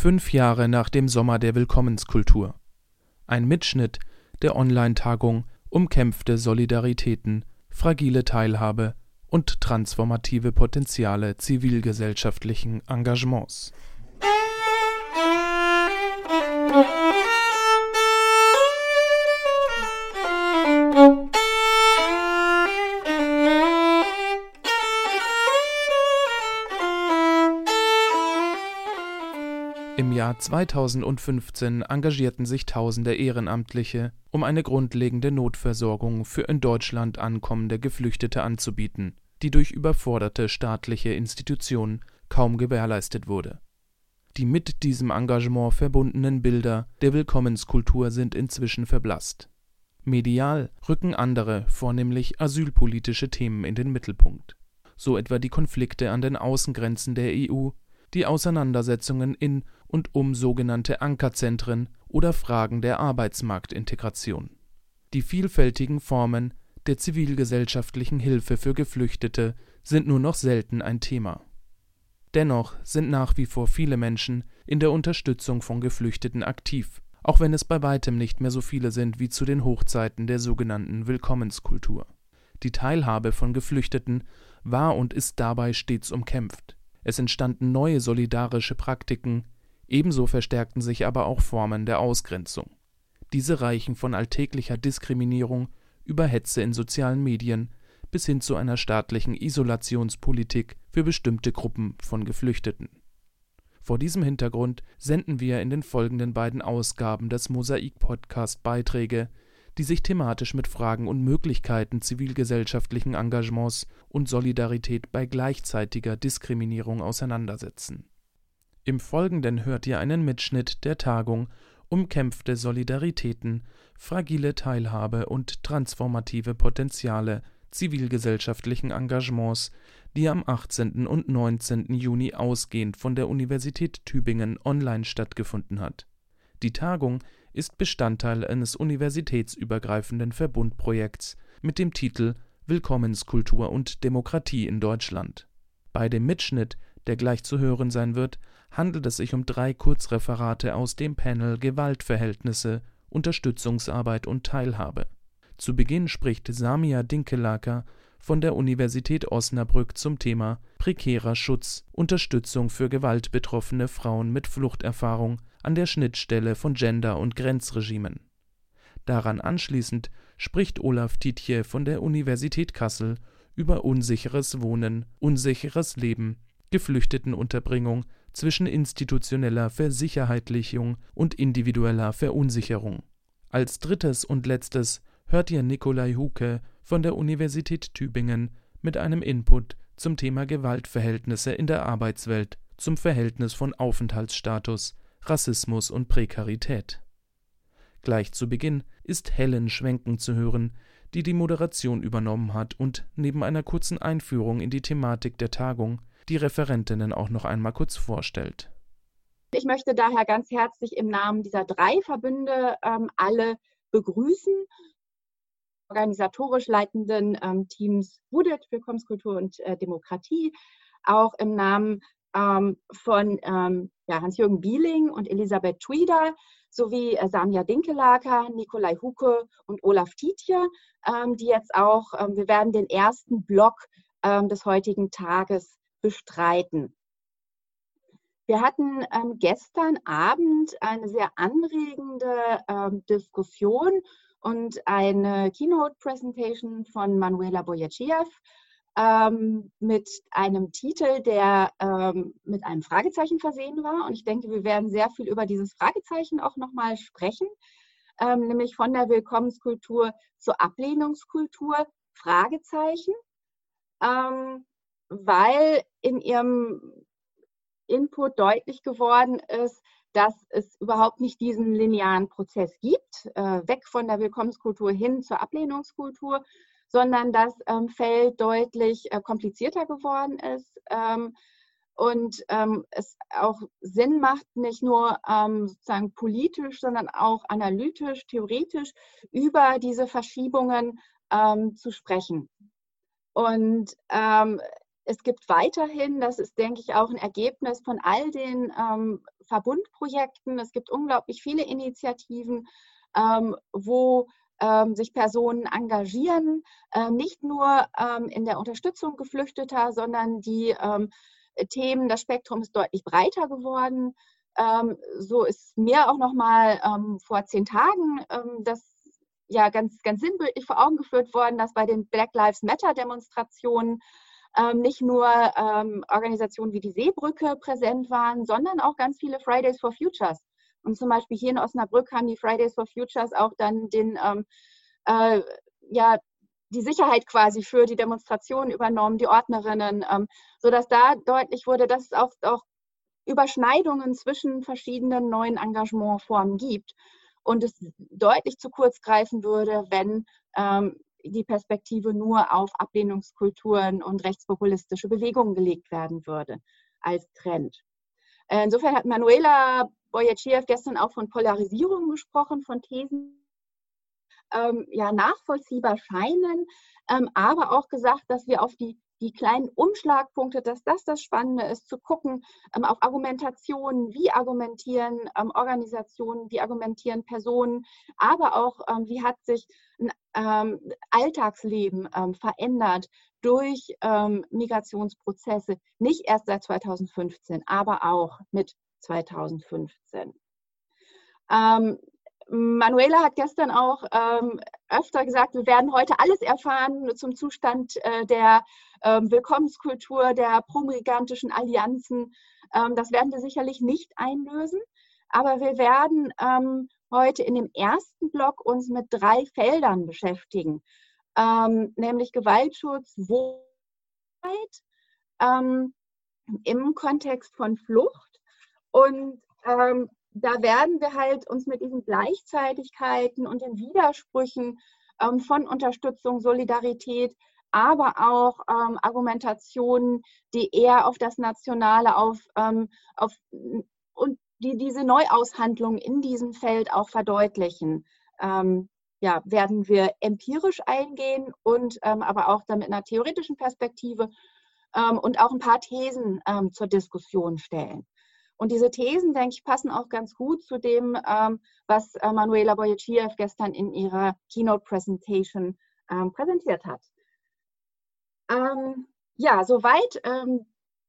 Fünf Jahre nach dem Sommer der Willkommenskultur. Ein Mitschnitt der Online-Tagung Umkämpfte Solidaritäten, fragile Teilhabe und transformative Potenziale zivilgesellschaftlichen Engagements. Jahr 2015 engagierten sich tausende Ehrenamtliche, um eine grundlegende Notversorgung für in Deutschland ankommende Geflüchtete anzubieten, die durch überforderte staatliche Institutionen kaum gewährleistet wurde. Die mit diesem Engagement verbundenen Bilder der Willkommenskultur sind inzwischen verblasst. Medial rücken andere, vornehmlich asylpolitische Themen in den Mittelpunkt, so etwa die Konflikte an den Außengrenzen der EU die Auseinandersetzungen in und um sogenannte Ankerzentren oder Fragen der Arbeitsmarktintegration. Die vielfältigen Formen der zivilgesellschaftlichen Hilfe für Geflüchtete sind nur noch selten ein Thema. Dennoch sind nach wie vor viele Menschen in der Unterstützung von Geflüchteten aktiv, auch wenn es bei weitem nicht mehr so viele sind wie zu den Hochzeiten der sogenannten Willkommenskultur. Die Teilhabe von Geflüchteten war und ist dabei stets umkämpft. Es entstanden neue solidarische Praktiken, ebenso verstärkten sich aber auch Formen der Ausgrenzung. Diese reichen von alltäglicher Diskriminierung über Hetze in sozialen Medien bis hin zu einer staatlichen Isolationspolitik für bestimmte Gruppen von Geflüchteten. Vor diesem Hintergrund senden wir in den folgenden beiden Ausgaben des Mosaik-Podcast Beiträge die sich thematisch mit Fragen und Möglichkeiten zivilgesellschaftlichen Engagements und Solidarität bei gleichzeitiger Diskriminierung auseinandersetzen. Im Folgenden hört ihr einen Mitschnitt der Tagung Umkämpfte Solidaritäten, fragile Teilhabe und transformative Potenziale zivilgesellschaftlichen Engagements, die am 18. und 19. Juni ausgehend von der Universität Tübingen online stattgefunden hat. Die Tagung ist Bestandteil eines universitätsübergreifenden Verbundprojekts mit dem Titel Willkommenskultur und Demokratie in Deutschland. Bei dem Mitschnitt, der gleich zu hören sein wird, handelt es sich um drei Kurzreferate aus dem Panel Gewaltverhältnisse, Unterstützungsarbeit und Teilhabe. Zu Beginn spricht Samia Dinkelaker von der Universität Osnabrück zum Thema Prekärer Schutz, Unterstützung für gewaltbetroffene Frauen mit Fluchterfahrung an der Schnittstelle von Gender und Grenzregimen. Daran anschließend spricht Olaf Tietje von der Universität Kassel über unsicheres Wohnen, unsicheres Leben, Geflüchtetenunterbringung zwischen institutioneller Versicherheitlichung und individueller Verunsicherung. Als drittes und letztes hört ihr Nikolai Huke von der Universität Tübingen mit einem Input zum Thema Gewaltverhältnisse in der Arbeitswelt, zum Verhältnis von Aufenthaltsstatus, Rassismus und Prekarität. Gleich zu Beginn ist Helen Schwenken zu hören, die die Moderation übernommen hat und neben einer kurzen Einführung in die Thematik der Tagung die Referentinnen auch noch einmal kurz vorstellt. Ich möchte daher ganz herzlich im Namen dieser drei Verbünde ähm, alle begrüßen. Organisatorisch leitenden ähm, Teams WUDET, Willkommenskultur und äh, Demokratie, auch im Namen ähm, von ähm, ja, Hans-Jürgen Bieling und Elisabeth Tweeder sowie äh, Samia Dinkelaker, Nikolai Huke und Olaf Tietje, ähm, die jetzt auch, ähm, wir werden den ersten Block des heutigen Tages bestreiten. Wir hatten ähm, gestern Abend eine sehr anregende Diskussion und eine Keynote-Presentation von Manuela Boyachev ähm, mit einem Titel, der ähm, mit einem Fragezeichen versehen war. Und ich denke, wir werden sehr viel über dieses Fragezeichen auch nochmal sprechen, ähm, nämlich von der Willkommenskultur zur Ablehnungskultur, Fragezeichen, ähm, weil in ihrem Input deutlich geworden ist, dass es überhaupt nicht diesen linearen Prozess gibt, äh, weg von der Willkommenskultur hin zur Ablehnungskultur, sondern das ähm, Feld deutlich äh, komplizierter geworden ist ähm, und ähm, es auch Sinn macht, nicht nur ähm, sozusagen politisch, sondern auch analytisch, theoretisch über diese Verschiebungen ähm, zu sprechen. Und ähm, es gibt weiterhin, das ist, denke ich, auch ein Ergebnis von all den Verbundprojekten. Es gibt unglaublich viele Initiativen, ähm, wo ähm, sich Personen engagieren, äh, nicht nur ähm, in der Unterstützung Geflüchteter, sondern die ähm, Themen, das Spektrum ist deutlich breiter geworden. Ähm, so ist mir auch noch mal ähm, vor zehn Tagen das ja ganz, ganz sinnbildlich vor Augen geführt worden, dass bei den Black Lives Matter Demonstrationen ähm, nicht nur ähm, Organisationen wie die Seebrücke präsent waren, sondern auch ganz viele Fridays for Futures. Und zum Beispiel hier in Osnabrück haben die Fridays for Futures auch dann den, ähm, äh, ja, die Sicherheit quasi für die Demonstrationen übernommen, die Ordnerinnen, ähm, sodass da deutlich wurde, dass es auch, auch Überschneidungen zwischen verschiedenen neuen Engagementformen gibt und es deutlich zu kurz greifen würde, wenn ähm, die Perspektive nur auf Ablehnungskulturen und rechtspopulistische Bewegungen gelegt werden würde als Trend. Insofern hat Manuela Boyachiev gestern auch von Polarisierung gesprochen, von Thesen, ähm, ja, nachvollziehbar scheinen, ähm, aber auch gesagt, dass wir auf die die kleinen Umschlagpunkte, dass das das Spannende ist, zu gucken ähm, auf Argumentationen, wie argumentieren ähm, Organisationen, wie argumentieren Personen, aber auch, ähm, wie hat sich ein ähm, Alltagsleben ähm, verändert durch ähm, Migrationsprozesse, nicht erst seit 2015, aber auch mit 2015. Manuela hat gestern auch ähm, öfter gesagt, wir werden heute alles erfahren zum Zustand äh, der ähm, Willkommenskultur, der promigantischen Allianzen. Ähm, das werden wir sicherlich nicht einlösen, aber wir werden ähm, heute in dem ersten Block uns mit drei Feldern beschäftigen, ähm, nämlich Gewaltschutz, Wohnheit ähm, im Kontext von Flucht. Und ähm, da werden wir halt uns mit diesen Gleichzeitigkeiten und den Widersprüchen ähm, von Unterstützung, Solidarität, aber auch ähm, Argumentationen, die eher auf das Nationale, auf, ähm, auf die diese Neuaushandlung in diesem Feld auch verdeutlichen. Ähm, ja, werden wir empirisch eingehen und ähm, aber auch dann mit einer theoretischen Perspektive ähm, und auch ein paar Thesen zur Diskussion stellen. Und diese Thesen, denke ich, passen auch ganz gut zu dem, ähm, was äh, Manuela Boyachiev gestern in ihrer Keynote Presentation ähm, präsentiert hat. Ähm, ja, soweit ähm,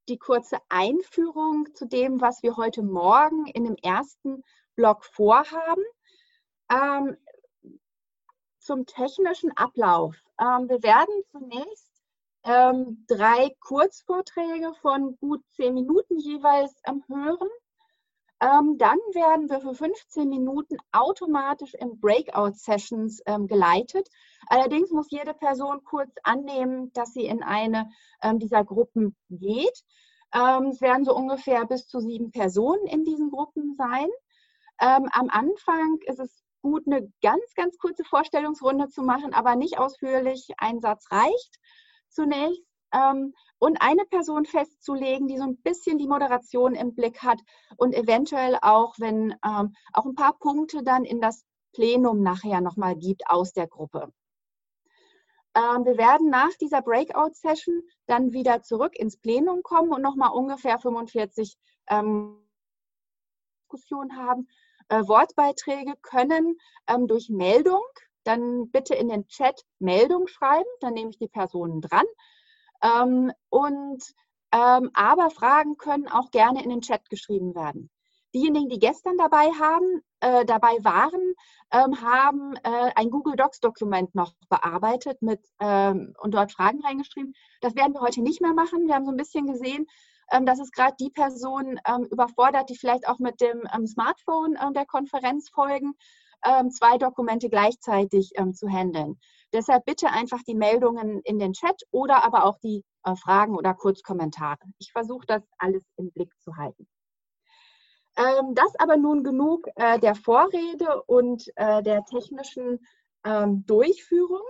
die kurze Einführung zu dem, was wir heute Morgen in dem ersten Blog vorhaben. Ähm, zum technischen Ablauf. Ähm, wir werden zunächst ähm, drei Kurzvorträge von gut zehn Minuten jeweils ähm, hören. Ähm, dann werden wir für 15 Minuten automatisch in Breakout-Sessions ähm, geleitet. Allerdings muss jede Person kurz annehmen, dass sie in eine ähm, dieser Gruppen geht. Ähm, es werden so ungefähr bis zu sieben Personen in diesen Gruppen sein. am Anfang ist es gut, eine ganz, ganz kurze Vorstellungsrunde zu machen, aber nicht ausführlich. Ein Satz reicht zunächst ähm, und eine Person festzulegen, die so ein bisschen die Moderation im Blick hat und eventuell auch, wenn ähm, auch ein paar Punkte dann in das Plenum nachher nochmal gibt aus der Gruppe. Ähm, wir werden nach dieser Breakout-Session dann wieder zurück ins Plenum kommen und nochmal ungefähr 45 ähm, Diskussionen haben. Äh, Wortbeiträge können ähm, durch Meldung dann bitte in den Chat Meldung schreiben, dann nehme ich die Personen dran. Ähm, und ähm, aber Fragen können auch gerne in den Chat geschrieben werden. Diejenigen, die gestern dabei haben, äh, dabei waren, ähm, haben äh, ein Google Docs Dokument noch bearbeitet mit ähm, und dort Fragen reingeschrieben. Das werden wir heute nicht mehr machen. Wir haben so ein bisschen gesehen, ähm, dass es gerade die Personen ähm, überfordert, die vielleicht auch mit dem Smartphone der Konferenz folgen ähm, zwei Dokumente gleichzeitig ähm, zu handeln. Deshalb bitte einfach die Meldungen in den Chat oder aber auch die äh, Fragen oder Kurzkommentare. Ich versuche das alles im Blick zu halten. Ähm, das aber nun genug äh, der Vorrede und äh, der technischen ähm, Durchführung.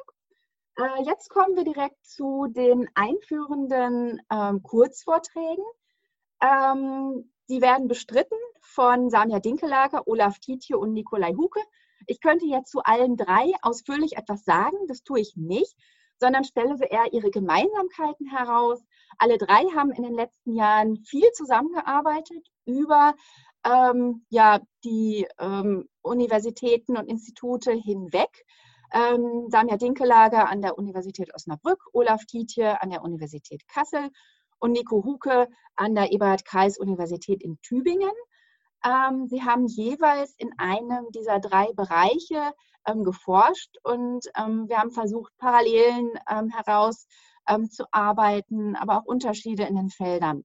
Äh, jetzt kommen wir direkt zu den einführenden ähm, Kurzvorträgen. Ähm, die werden bestritten von Samia Dinkelager, Olaf Tietje und Nikolai Huke. Ich könnte jetzt zu allen drei ausführlich etwas sagen, das tue ich nicht, sondern stelle eher ihre Gemeinsamkeiten heraus. Alle drei haben in den letzten Jahren viel zusammengearbeitet über ähm, ja, die ähm, Universitäten und Institute hinweg. Ähm, Samia Dinkelager an der Universität Osnabrück, Olaf Tietje an der Universität Kassel und Nico Huke an der Eberhard-Kreis-Universität in Tübingen. Ähm, sie haben jeweils in einem dieser drei Bereiche ähm, geforscht und ähm, wir haben versucht, Parallelen herauszuarbeiten, aber auch Unterschiede in den Feldern.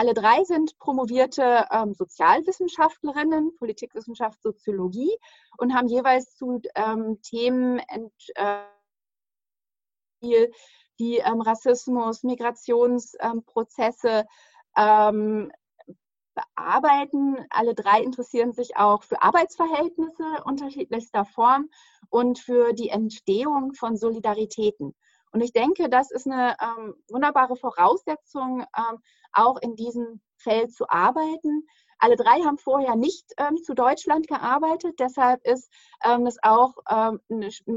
Alle drei sind promovierte ähm, Sozialwissenschaftlerinnen, Politikwissenschaft, Soziologie und haben jeweils zu ähm, Themen äh, die ähm, Rassismus, Migrationsprozesse bearbeiten. Alle drei interessieren sich auch für Arbeitsverhältnisse unterschiedlichster Form und für die Entstehung von Solidaritäten. Und ich denke, das ist eine ähm, wunderbare Voraussetzung, ähm, auch in diesem Feld zu arbeiten. Alle drei haben vorher nicht ähm, zu Deutschland gearbeitet, deshalb ist ähm, es auch ähm,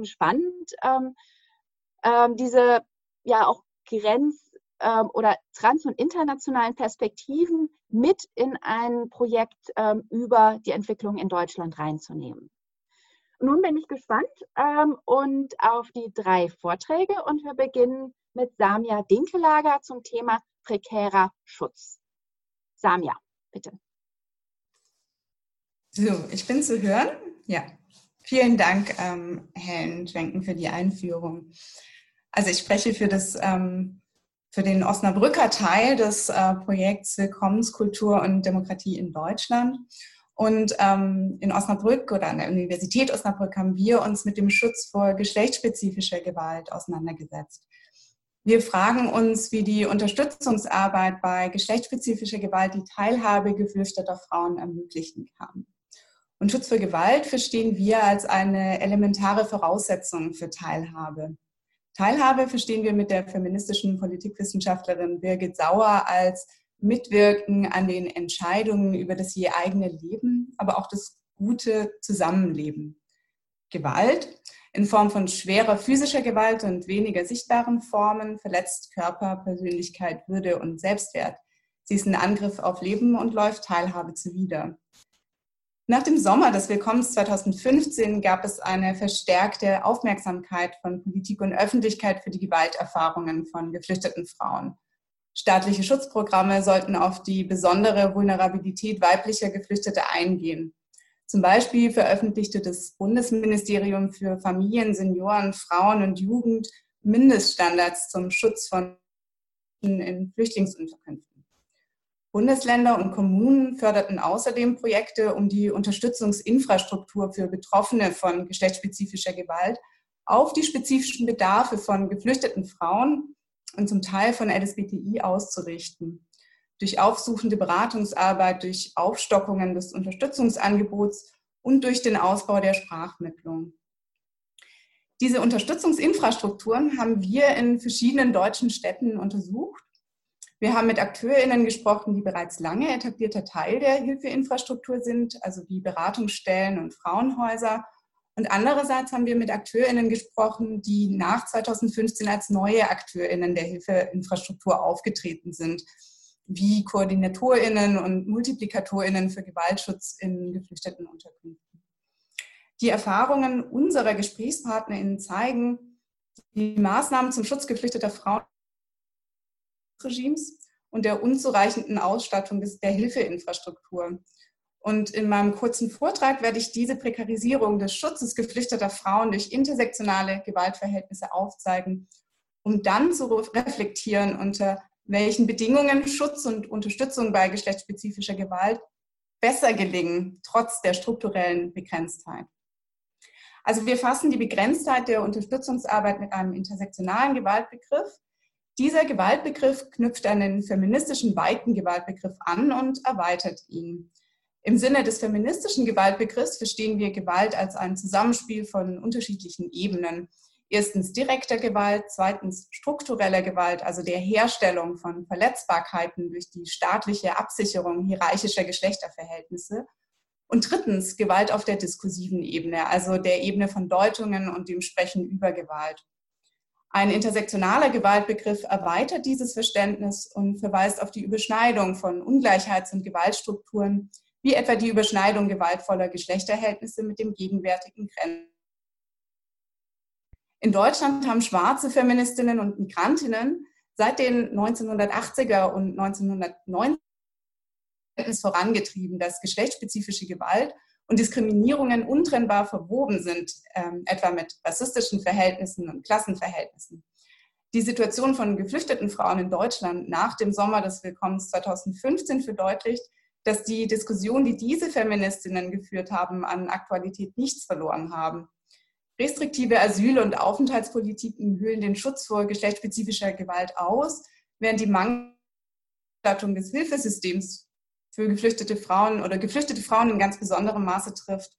spannend, ähm, diese ja auch Grenz- oder trans- und internationalen Perspektiven mit in ein Projekt über die Entwicklung in Deutschland reinzunehmen nun bin ich gespannt ähm, und auf die drei Vorträge und wir beginnen mit Samia Dinkelager zum Thema prekärer Schutz. Samia, bitte. So, ich bin zu hören. Ja, vielen Dank, ähm, Helen Schwenken, für die Einführung. Also ich spreche für das ähm, für den Osnabrücker Teil des äh, Projekts Willkommenskultur und Demokratie in Deutschland. Und ähm, in Osnabrück oder an der Universität Osnabrück haben wir uns mit dem Schutz vor geschlechtsspezifischer Gewalt auseinandergesetzt. Wir fragen uns, wie die Unterstützungsarbeit bei geschlechtsspezifischer Gewalt die Teilhabe geflüchteter Frauen ermöglichen kann. Und Schutz vor Gewalt verstehen wir als eine elementare Voraussetzung für Teilhabe. Teilhabe verstehen wir mit der feministischen Politikwissenschaftlerin Birgit Sauer als Mitwirken an den Entscheidungen über das je eigene Leben, aber auch das gute Zusammenleben. Gewalt in Form von schwerer physischer Gewalt und weniger sichtbaren Formen verletzt Körper, Persönlichkeit, Würde und Selbstwert. Sie ist ein Angriff auf Leben und läuft Teilhabe zuwider. Nach dem Sommer des Willkommens 2015 gab es eine verstärkte Aufmerksamkeit von Politik und Öffentlichkeit für die Gewalterfahrungen von geflüchteten Frauen. Staatliche Schutzprogramme sollten auf die besondere Vulnerabilität weiblicher Geflüchteter eingehen. Zum Beispiel veröffentlichte das Bundesministerium für Familien, Senioren, Frauen und Jugend Mindeststandards zum Schutz von in Flüchtlingsunterkünften. Bundesländer und Kommunen förderten außerdem Projekte, um die Unterstützungsinfrastruktur für Betroffene von geschlechtsspezifischer Gewalt auf die spezifischen Bedarfe von geflüchteten Frauen und zum Teil von LSBTI auszurichten. Durch aufsuchende Beratungsarbeit, durch Aufstockungen des Unterstützungsangebots und durch den Ausbau der Sprachmittlung. Diese Unterstützungsinfrastrukturen haben wir in verschiedenen deutschen Städten untersucht. Wir haben mit AkteurInnen gesprochen, die bereits lange etablierter Teil der Hilfeinfrastruktur sind, also wie Beratungsstellen und Frauenhäuser und andererseits haben wir mit AkteurInnen gesprochen, die nach 2015 als neue AkteurInnen der Hilfeinfrastruktur aufgetreten sind, wie KoordinatorInnen und MultiplikatorInnen für Gewaltschutz in geflüchteten Unterkünften. Die Erfahrungen unserer GesprächspartnerInnen zeigen, die Maßnahmen zum Schutz geflüchteter Frauen Regimes und der unzureichenden Ausstattung der Hilfeinfrastruktur und in meinem kurzen Vortrag werde ich diese Prekarisierung des Schutzes geflüchteter Frauen durch intersektionale Gewaltverhältnisse aufzeigen, um dann zu reflektieren, unter welchen Bedingungen Schutz und Unterstützung bei geschlechtsspezifischer Gewalt besser gelingen, trotz der strukturellen Begrenztheit. Also wir fassen die Begrenztheit der Unterstützungsarbeit mit einem intersektionalen Gewaltbegriff. Dieser Gewaltbegriff knüpft an den feministischen weiten Gewaltbegriff an und erweitert ihn. Im Sinne des feministischen Gewaltbegriffs verstehen wir Gewalt als ein Zusammenspiel von unterschiedlichen Ebenen. Erstens direkter Gewalt, zweitens struktureller Gewalt, also der Herstellung von Verletzbarkeiten durch die staatliche Absicherung hierarchischer Geschlechterverhältnisse. Und drittens Gewalt auf der diskursiven Ebene, also der Ebene von Deutungen und dem Sprechen über Gewalt. Ein intersektionaler Gewaltbegriff erweitert dieses Verständnis und verweist auf die Überschneidung von Ungleichheits- und Gewaltstrukturen wie etwa die Überschneidung gewaltvoller Geschlechterverhältnisse mit dem gegenwärtigen Grenzen. In Deutschland haben schwarze Feministinnen und Migrantinnen seit den 1980er und 1990 vorangetrieben, dass geschlechtsspezifische Gewalt und Diskriminierungen untrennbar verwoben sind, ähm, etwa mit rassistischen Verhältnissen und Klassenverhältnissen. Die Situation von geflüchteten Frauen in Deutschland nach dem Sommer des Willkommens 2015 verdeutlicht, dass die Diskussion, die diese Feministinnen geführt haben, an Aktualität nichts verloren haben. Restriktive Asyl- und Aufenthaltspolitiken hüllen den Schutz vor geschlechtsspezifischer Gewalt aus, während die Mangelung des Hilfesystems für geflüchtete Frauen oder geflüchtete Frauen in ganz besonderem Maße trifft.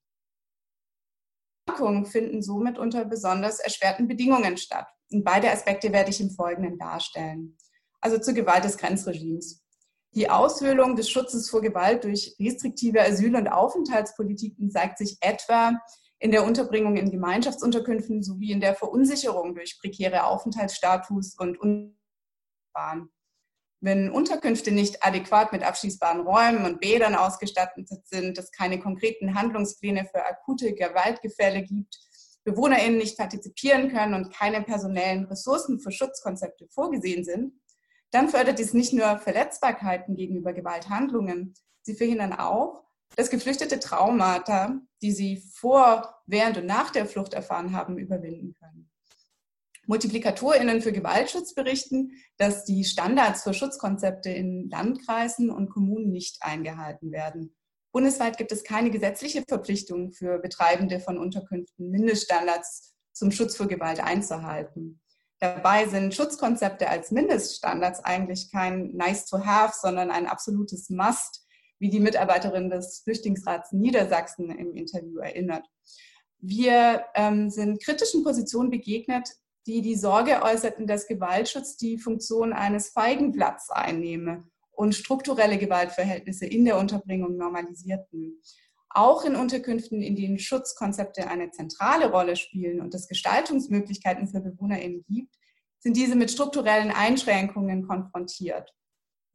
Erkrankungen finden somit unter besonders erschwerten Bedingungen statt. Und beide Aspekte werde ich im Folgenden darstellen. Also zur Gewalt des Grenzregimes. Die Aushöhlung des Schutzes vor Gewalt durch restriktive Asyl- und Aufenthaltspolitiken zeigt sich etwa in der Unterbringung in Gemeinschaftsunterkünften sowie in der Verunsicherung durch prekäre Aufenthaltsstatus und Unbahn. Wenn Unterkünfte nicht adäquat mit abschließbaren Räumen und Bädern ausgestattet sind, es keine konkreten Handlungspläne für akute Gewaltgefälle gibt, BewohnerInnen nicht partizipieren können und keine personellen Ressourcen für Schutzkonzepte vorgesehen sind, dann fördert dies nicht nur Verletzbarkeiten gegenüber Gewalthandlungen, sie verhindern auch, dass Geflüchtete Traumata, die sie vor, während und nach der Flucht erfahren haben, überwinden können. MultiplikatorInnen für Gewaltschutz berichten, dass die Standards für Schutzkonzepte in Landkreisen und Kommunen nicht eingehalten werden. Bundesweit gibt es keine gesetzliche Verpflichtung für Betreibende von Unterkünften, Mindeststandards zum Schutz vor Gewalt einzuhalten. Dabei sind Schutzkonzepte als Mindeststandards eigentlich kein Nice to have, sondern ein absolutes Must, wie die Mitarbeiterin des Flüchtlingsrats Niedersachsen im Interview erinnert. Wir ähm, sind kritischen Positionen begegnet, die die Sorge äußerten, dass Gewaltschutz die Funktion eines Feigenblatts einnehme und strukturelle Gewaltverhältnisse in der Unterbringung normalisierten. Auch in Unterkünften, in denen Schutzkonzepte eine zentrale Rolle spielen und es Gestaltungsmöglichkeiten für BewohnerInnen gibt, sind diese mit strukturellen Einschränkungen konfrontiert.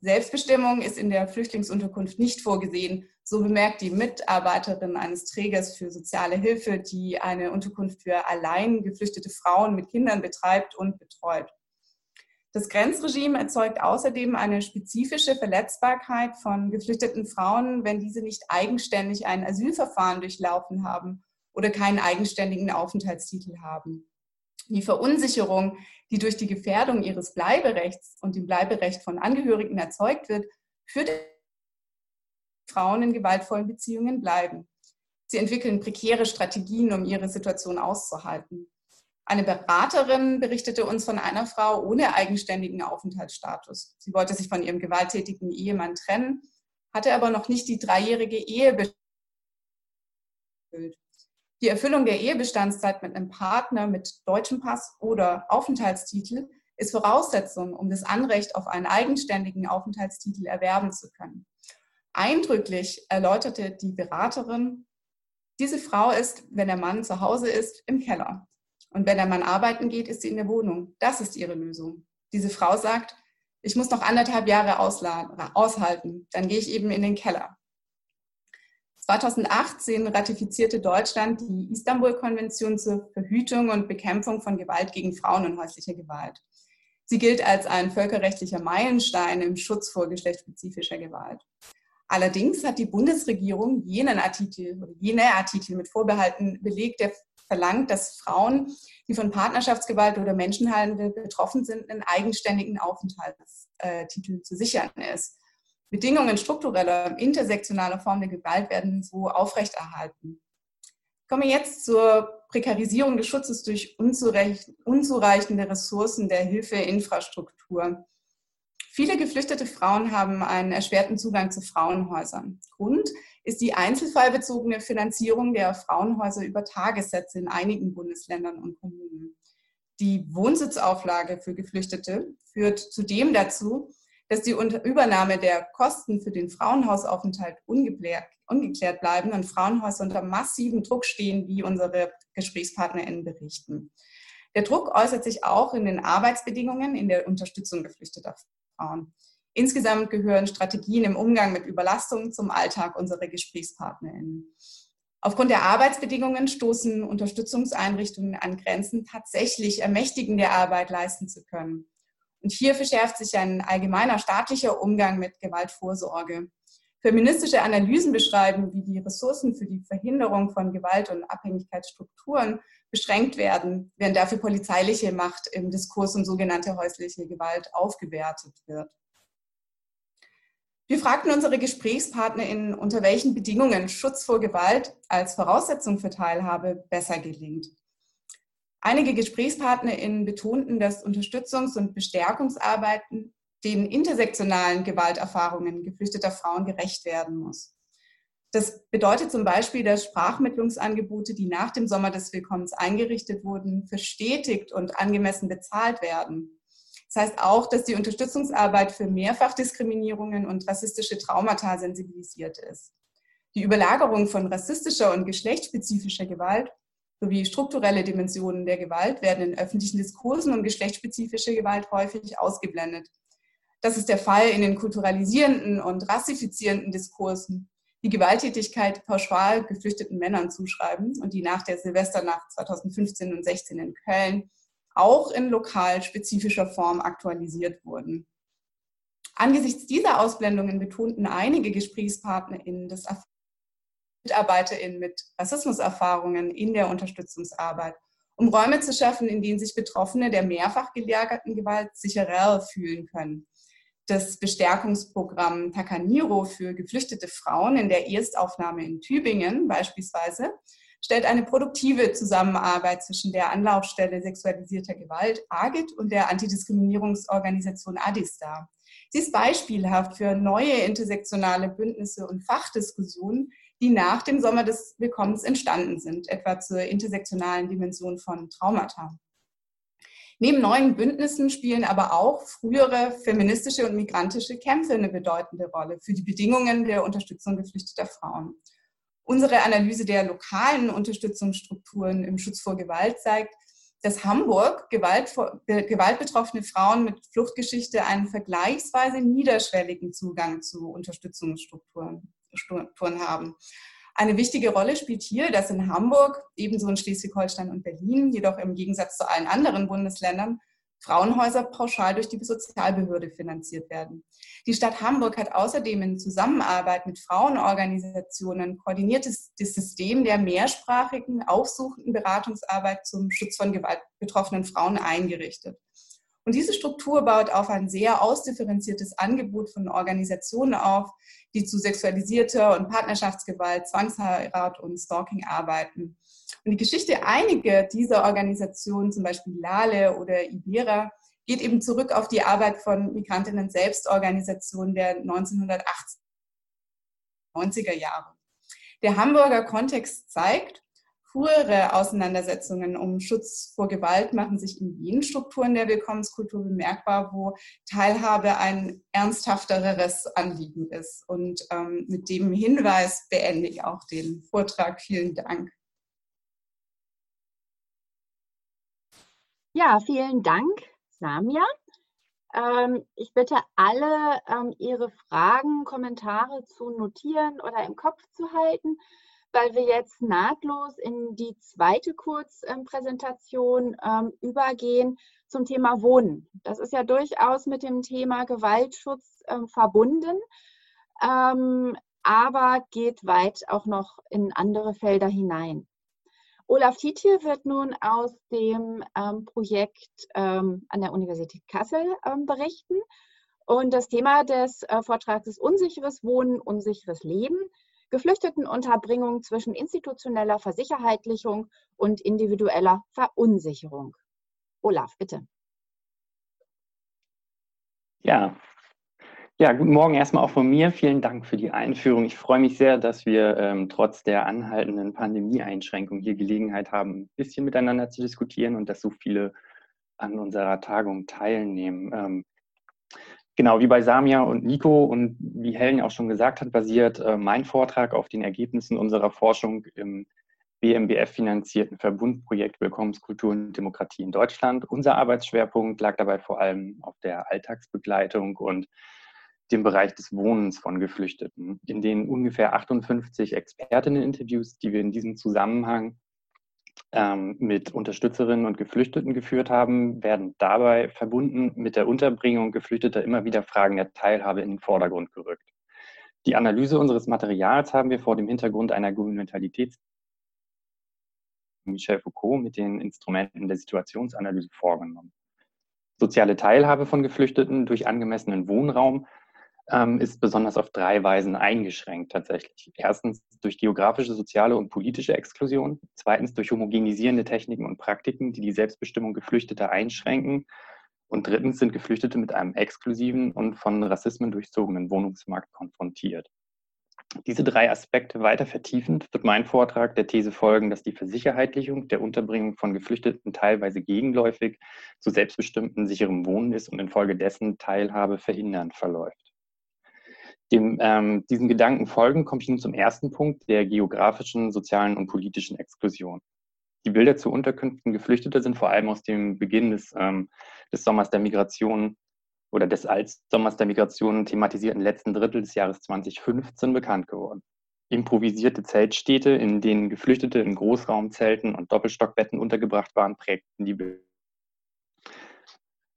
Selbstbestimmung ist in der Flüchtlingsunterkunft nicht vorgesehen, so bemerkt die Mitarbeiterin eines Trägers für soziale Hilfe, die eine Unterkunft für allein geflüchtete Frauen mit Kindern betreibt und betreut. Das Grenzregime erzeugt außerdem eine spezifische Verletzbarkeit von geflüchteten Frauen, wenn diese nicht eigenständig ein Asylverfahren durchlaufen haben oder keinen eigenständigen Aufenthaltstitel haben. Die Verunsicherung, die durch die Gefährdung ihres Bleiberechts und dem Bleiberecht von Angehörigen erzeugt wird, führt Frauen in gewaltvollen Beziehungen bleiben. Sie entwickeln prekäre Strategien, um ihre Situation auszuhalten. Eine Beraterin berichtete uns von einer Frau ohne eigenständigen Aufenthaltsstatus. Sie wollte sich von ihrem gewalttätigen Ehemann trennen, hatte aber noch nicht die dreijährige Ehe erfüllt. Die Erfüllung der Ehebestandszeit mit einem Partner mit deutschem Pass oder Aufenthaltstitel ist Voraussetzung, um das Anrecht auf einen eigenständigen Aufenthaltstitel erwerben zu können. Eindrücklich erläuterte die Beraterin, diese Frau ist, wenn der Mann zu Hause ist, im Keller. Und wenn der Mann arbeiten geht, ist sie in der Wohnung. Das ist ihre Lösung. Diese Frau sagt, ich muss noch anderthalb Jahre aushalten, dann gehe ich eben in den Keller. 2018 ratifizierte Deutschland die Istanbul-Konvention zur Verhütung und Bekämpfung von Gewalt gegen Frauen und häuslicher Gewalt. Sie gilt als ein völkerrechtlicher Meilenstein im Schutz vor geschlechtsspezifischer Gewalt. Allerdings hat die Bundesregierung jenen Artikel jene Artikel mit Vorbehalten belegt, der verlangt, dass Frauen, die von Partnerschaftsgewalt oder Menschenhandel betroffen sind, einen eigenständigen Aufenthaltstitel zu sichern ist. Bedingungen struktureller, intersektionaler Formen der Gewalt werden so aufrechterhalten. Ich komme jetzt zur Prekarisierung des Schutzes durch unzureichende Ressourcen der Hilfeinfrastruktur. Viele geflüchtete Frauen haben einen erschwerten Zugang zu Frauenhäusern. Grund ist die einzelfallbezogene Finanzierung der Frauenhäuser über Tagessätze in einigen Bundesländern und Kommunen. Die Wohnsitzauflage für Geflüchtete führt zudem dazu, dass die Übernahme der Kosten für den Frauenhausaufenthalt ungeklärt bleiben und Frauenhäuser unter massivem Druck stehen, wie unsere GesprächspartnerInnen berichten. Der Druck äußert sich auch in den Arbeitsbedingungen in der Unterstützung geflüchteter Frauen. Insgesamt gehören Strategien im Umgang mit Überlastung zum Alltag unserer GesprächspartnerInnen. Aufgrund der Arbeitsbedingungen stoßen Unterstützungseinrichtungen an Grenzen, tatsächlich ermächtigende Arbeit leisten zu können. Und hier verschärft sich ein allgemeiner staatlicher Umgang mit Gewaltvorsorge. Feministische Analysen beschreiben, wie die Ressourcen für die Verhinderung von Gewalt- und Abhängigkeitsstrukturen beschränkt werden, während dafür polizeiliche Macht im Diskurs um sogenannte häusliche Gewalt aufgewertet wird. Wir fragten unsere GesprächspartnerInnen, unter welchen Bedingungen Schutz vor Gewalt als Voraussetzung für Teilhabe besser gelingt. Einige GesprächspartnerInnen betonten, dass Unterstützungs- und Bestärkungsarbeiten den intersektionalen Gewalterfahrungen geflüchteter Frauen gerecht werden muss. Das bedeutet zum Beispiel, dass Sprachmittlungsangebote, die nach dem Sommer des Willkommens eingerichtet wurden, verstetigt und angemessen bezahlt werden. Das heißt auch, dass die Unterstützungsarbeit für Mehrfachdiskriminierungen und rassistische Traumata sensibilisiert ist. Die Überlagerung von rassistischer und geschlechtsspezifischer Gewalt sowie strukturelle Dimensionen der Gewalt werden in öffentlichen Diskursen um geschlechtsspezifische Gewalt häufig ausgeblendet. Das ist der Fall in den kulturalisierenden und rassifizierenden Diskursen, die Gewalttätigkeit pauschal geflüchteten Männern zuschreiben und die nach der Silvesternacht 2015 und 16 in Köln auch in lokal spezifischer Form aktualisiert wurden. Angesichts dieser Ausblendungen betonten einige GesprächspartnerInnen, dass MitarbeiterInnen mit Rassismuserfahrungen in der Unterstützungsarbeit, um Räume zu schaffen, in denen sich Betroffene der mehrfach gelagerten Gewalt sicherer fühlen können. Das Bestärkungsprogramm Takaniro für geflüchtete Frauen in der Erstaufnahme in Tübingen beispielsweise stellt eine produktive Zusammenarbeit zwischen der Anlaufstelle sexualisierter Gewalt AGIT und der Antidiskriminierungsorganisation ADIS dar. Sie ist beispielhaft für neue intersektionale Bündnisse und Fachdiskussionen, die nach dem Sommer des Willkommens entstanden sind, etwa zur intersektionalen Dimension von Traumata. Neben neuen Bündnissen spielen aber auch frühere feministische und migrantische Kämpfe eine bedeutende Rolle für die Bedingungen der Unterstützung geflüchteter Frauen. Unsere Analyse der lokalen Unterstützungsstrukturen im Schutz vor Gewalt zeigt, dass Hamburg Gewalt, gewaltbetroffene Frauen mit Fluchtgeschichte einen vergleichsweise niederschwelligen Zugang zu Unterstützungsstrukturen Strukturen haben. Eine wichtige Rolle spielt hier, dass in Hamburg, ebenso in Schleswig-Holstein und Berlin, jedoch im Gegensatz zu allen anderen Bundesländern, Frauenhäuser pauschal durch die Sozialbehörde finanziert werden. Die Stadt Hamburg hat außerdem in Zusammenarbeit mit Frauenorganisationen koordiniertes das System der mehrsprachigen, aufsuchenden Beratungsarbeit zum Schutz von gewaltbetroffenen Frauen eingerichtet. Und diese Struktur baut auf ein sehr ausdifferenziertes Angebot von Organisationen auf, die zu sexualisierter und Partnerschaftsgewalt, Zwangsheirat und Stalking arbeiten. Und die Geschichte einiger dieser Organisationen, zum Beispiel Lale oder Ibera, geht eben zurück auf die Arbeit von Migrantinnen Selbstorganisationen der 1980er, 90er Jahre. Der Hamburger Kontext zeigt, frühere Auseinandersetzungen um Schutz vor Gewalt machen sich in jenen Strukturen der Willkommenskultur bemerkbar, wo Teilhabe ein ernsthafteres Anliegen ist. Und ähm, mit dem Hinweis beende ich auch den Vortrag. Vielen Dank. Ja, vielen Dank, Samia. Ähm, ich bitte alle, ähm, Ihre Fragen, Kommentare zu notieren oder im Kopf zu halten, weil wir jetzt nahtlos in die zweite Kurzpräsentation ähm, übergehen zum Thema Wohnen. Das ist ja durchaus mit dem Thema Gewaltschutz ähm, verbunden, ähm, aber geht weit auch noch in andere Felder hinein. Olaf Tietje wird nun aus dem ähm, Projekt ähm, an der Universität Kassel ähm, berichten. Und das Thema des äh, Vortrags ist unsicheres Wohnen, unsicheres Leben, Geflüchtetenunterbringung zwischen institutioneller Versicherheitlichung und individueller Verunsicherung. Olaf, bitte. Ja, ja, guten Morgen erstmal auch von mir. Vielen Dank für die Einführung. Ich freue mich sehr, dass wir ähm, trotz der anhaltenden Pandemieeinschränkung hier Gelegenheit haben, ein bisschen miteinander zu diskutieren und dass so viele an unserer Tagung teilnehmen. Ähm, genau, wie bei Samia und Nico und wie Helen auch schon gesagt hat, basiert äh, mein Vortrag auf den Ergebnissen unserer Forschung im BMBF-finanzierten Verbundprojekt Willkommenskultur und Demokratie in Deutschland. Unser Arbeitsschwerpunkt lag dabei vor allem auf der Alltagsbegleitung und dem Bereich des Wohnens von Geflüchteten. In den ungefähr 58 Expertinnen-Interviews, die wir in diesem Zusammenhang ähm, mit Unterstützerinnen und Geflüchteten geführt haben, werden dabei verbunden mit der Unterbringung Geflüchteter immer wieder Fragen der Teilhabe in den Vordergrund gerückt. Die Analyse unseres Materials haben wir vor dem Hintergrund einer Gouvernementalitäts Michel Foucault mit den Instrumenten der Situationsanalyse vorgenommen. Soziale Teilhabe von Geflüchteten durch angemessenen Wohnraum ähm, ist besonders auf drei Weisen eingeschränkt tatsächlich. Erstens durch geografische, soziale und politische Exklusion. Zweitens durch homogenisierende Techniken und Praktiken, die die Selbstbestimmung Geflüchteter einschränken. Und drittens sind Geflüchtete mit einem exklusiven und von Rassismen durchzogenen Wohnungsmarkt konfrontiert. Diese drei Aspekte weiter vertiefend wird mein Vortrag der These folgen, dass die Versicherheitlichung der Unterbringung von Geflüchteten teilweise gegenläufig zu selbstbestimmten sicherem Wohnen ist und infolgedessen Teilhabe verhindernd verläuft. Dem, ähm, diesen Gedanken folgen komme ich nun zum ersten Punkt der geografischen, sozialen und politischen Exklusion. Die Bilder zu Unterkünften Geflüchteter sind vor allem aus dem Beginn des, ähm, des Sommers der Migration oder des als Sommers der Migration thematisierten letzten Drittel des Jahres 2015 bekannt geworden. Improvisierte Zeltstädte, in denen Geflüchtete in Großraumzelten und Doppelstockbetten untergebracht waren, prägten die Bilder.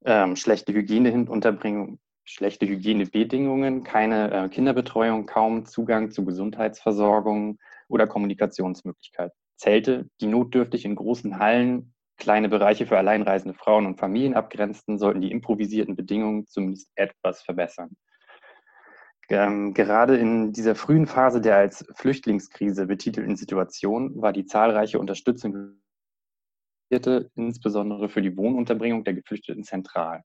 Ähm, schlechte Hygieneunterbringung, schlechte Hygienebedingungen, keine äh, Kinderbetreuung, kaum Zugang zu Gesundheitsversorgung oder Kommunikationsmöglichkeiten. Zelte, die notdürftig in großen Hallen kleine Bereiche für alleinreisende Frauen und Familien abgrenzten, sollten die improvisierten Bedingungen zumindest etwas verbessern. Ähm, gerade in dieser frühen Phase der als Flüchtlingskrise betitelten Situation war die zahlreiche Unterstützung insbesondere für die Wohnunterbringung der Geflüchteten zentral.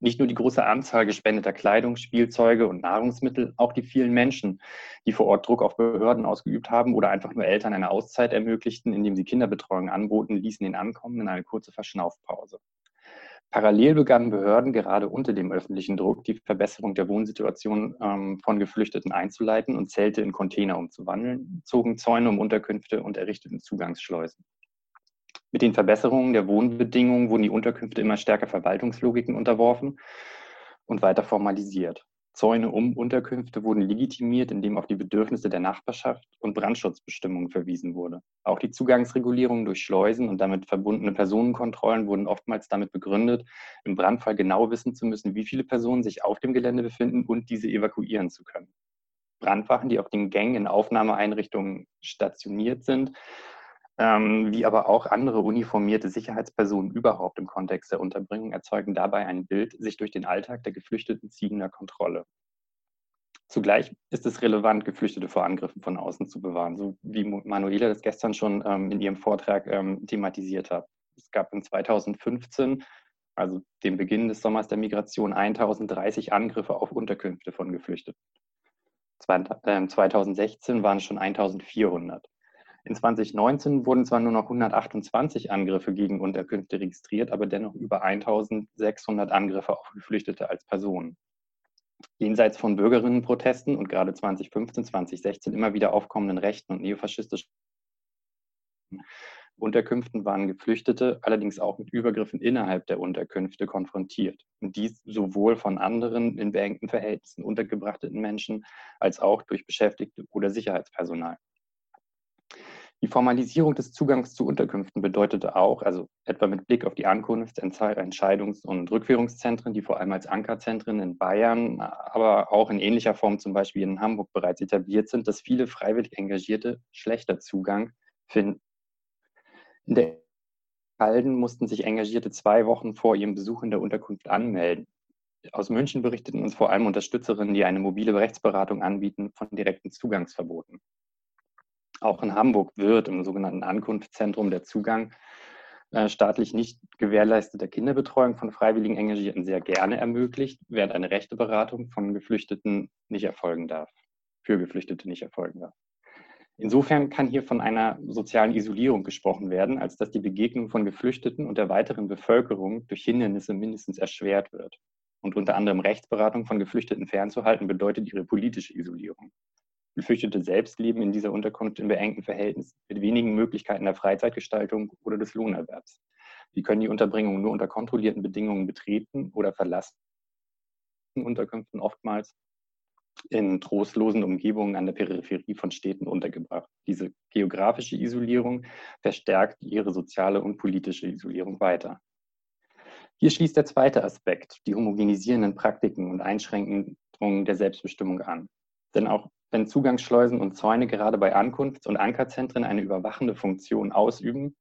Nicht nur die große Anzahl gespendeter Kleidung, Spielzeuge und Nahrungsmittel, auch die vielen Menschen, die vor Ort Druck auf Behörden ausgeübt haben oder einfach nur Eltern eine Auszeit ermöglichten, indem sie Kinderbetreuung anboten, ließen den Ankommenden eine kurze Verschnaufpause. Parallel begannen Behörden gerade unter dem öffentlichen Druck die Verbesserung der Wohnsituation ähm, von Geflüchteten einzuleiten und Zelte in Container umzuwandeln, zogen Zäune um Unterkünfte und errichteten Zugangsschleusen. Mit den Verbesserungen der Wohnbedingungen wurden die Unterkünfte immer stärker Verwaltungslogiken unterworfen und weiter formalisiert. Zäune um Unterkünfte wurden legitimiert, indem auf die Bedürfnisse der Nachbarschaft und Brandschutzbestimmungen verwiesen wurde. Auch die Zugangsregulierung durch Schleusen und damit verbundene Personenkontrollen wurden oftmals damit begründet, im Brandfall genau wissen zu müssen, wie viele Personen sich auf dem Gelände befinden und diese evakuieren zu können. Brandwachen, die auf den Gängen in Aufnahmeeinrichtungen stationiert sind, ähm, wie aber auch andere uniformierte Sicherheitspersonen überhaupt im Kontext der Unterbringung erzeugen dabei ein Bild sich durch den Alltag der Geflüchteten ziehender Kontrolle. Zugleich ist es relevant, Geflüchtete vor Angriffen von außen zu bewahren, so wie Manuela das gestern schon ähm, in ihrem Vortrag ähm, thematisiert hat. Es gab in 2015, also dem Beginn des Sommers der Migration, 1030 Angriffe auf Unterkünfte von Geflüchteten. 2016 ähm, waren es schon 1400. In 2019 wurden zwar nur noch 128 Angriffe gegen Unterkünfte registriert, aber dennoch über 1600 Angriffe auf Geflüchtete als Personen. Jenseits von Bürgerinnenprotesten und gerade 2015, 2016 immer wieder aufkommenden rechten und neofaschistischen Unterkünften waren Geflüchtete allerdings auch mit Übergriffen innerhalb der Unterkünfte konfrontiert. Und dies sowohl von anderen in beengten Verhältnissen untergebrachten Menschen als auch durch Beschäftigte oder Sicherheitspersonal. Die Formalisierung des Zugangs zu Unterkünften bedeutete auch, also etwa mit Blick auf die Ankunfts-, Entscheidungs- und Rückführungszentren, die vor allem als Ankerzentren in Bayern, aber auch in ähnlicher Form zum Beispiel in Hamburg bereits etabliert sind, dass viele freiwillig Engagierte schlechter Zugang finden. In der Halden mussten sich Engagierte zwei Wochen vor ihrem Besuch in der Unterkunft anmelden. Aus München berichteten uns vor allem Unterstützerinnen, die eine mobile Rechtsberatung anbieten, von direkten Zugangsverboten. Auch in Hamburg wird im sogenannten Ankunftszentrum der Zugang äh, staatlich nicht gewährleisteter Kinderbetreuung von freiwilligen Engagierten sehr gerne ermöglicht, während eine rechte Beratung von Geflüchteten nicht erfolgen darf, für Geflüchtete nicht erfolgen darf. Insofern kann hier von einer sozialen Isolierung gesprochen werden, als dass die Begegnung von Geflüchteten und der weiteren Bevölkerung durch Hindernisse mindestens erschwert wird. Und unter anderem Rechtsberatung von Geflüchteten fernzuhalten, bedeutet ihre politische Isolierung. Geflüchtete selbst leben in dieser Unterkunft in beengten Verhältnissen mit wenigen Möglichkeiten der Freizeitgestaltung oder des Lohnerwerbs. Sie können die Unterbringung nur unter kontrollierten Bedingungen betreten oder verlassen. Unterkünften oftmals in trostlosen Umgebungen an der Peripherie von Städten untergebracht. Diese geografische Isolierung verstärkt ihre soziale und politische Isolierung weiter. Hier schließt der zweite Aspekt, die homogenisierenden Praktiken und Einschränkungen der Selbstbestimmung an. Denn auch wenn Zugangsschleusen und Zäune gerade bei Ankunfts- und Ankerzentren eine überwachende Funktion ausüben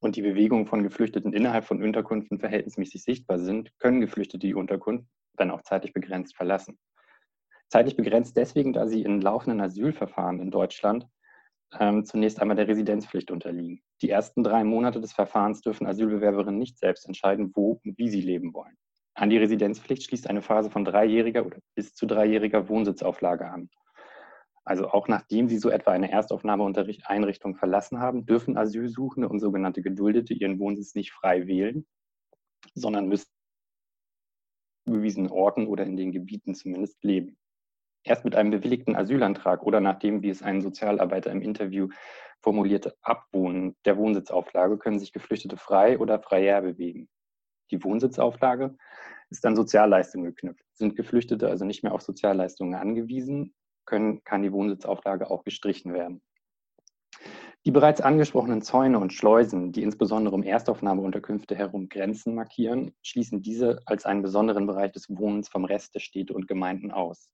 und die Bewegungen von Geflüchteten innerhalb von Unterkünften verhältnismäßig sichtbar sind, können Geflüchtete die Unterkunft, wenn auch zeitlich begrenzt, verlassen. Zeitlich begrenzt deswegen, da sie in laufenden Asylverfahren in Deutschland ähm, zunächst einmal der Residenzpflicht unterliegen. Die ersten drei Monate des Verfahrens dürfen Asylbewerberinnen nicht selbst entscheiden, wo und wie sie leben wollen. An die Residenzpflicht schließt eine Phase von dreijähriger oder bis zu dreijähriger Wohnsitzauflage an. Also auch nachdem sie so etwa eine Erstaufnahmeeinrichtung verlassen haben, dürfen Asylsuchende und sogenannte Geduldete ihren Wohnsitz nicht frei wählen, sondern müssen bewiesenen Orten oder in den Gebieten zumindest leben. Erst mit einem bewilligten Asylantrag oder nachdem, wie es ein Sozialarbeiter im Interview formulierte, Abwohnen der Wohnsitzauflage können sich Geflüchtete frei oder freier bewegen. Die Wohnsitzauflage ist an Sozialleistungen geknüpft. Sind Geflüchtete also nicht mehr auf Sozialleistungen angewiesen, können, kann die Wohnsitzauflage auch gestrichen werden. Die bereits angesprochenen Zäune und Schleusen, die insbesondere um Erstaufnahmeunterkünfte herum Grenzen markieren, schließen diese als einen besonderen Bereich des Wohnens vom Rest der Städte und Gemeinden aus.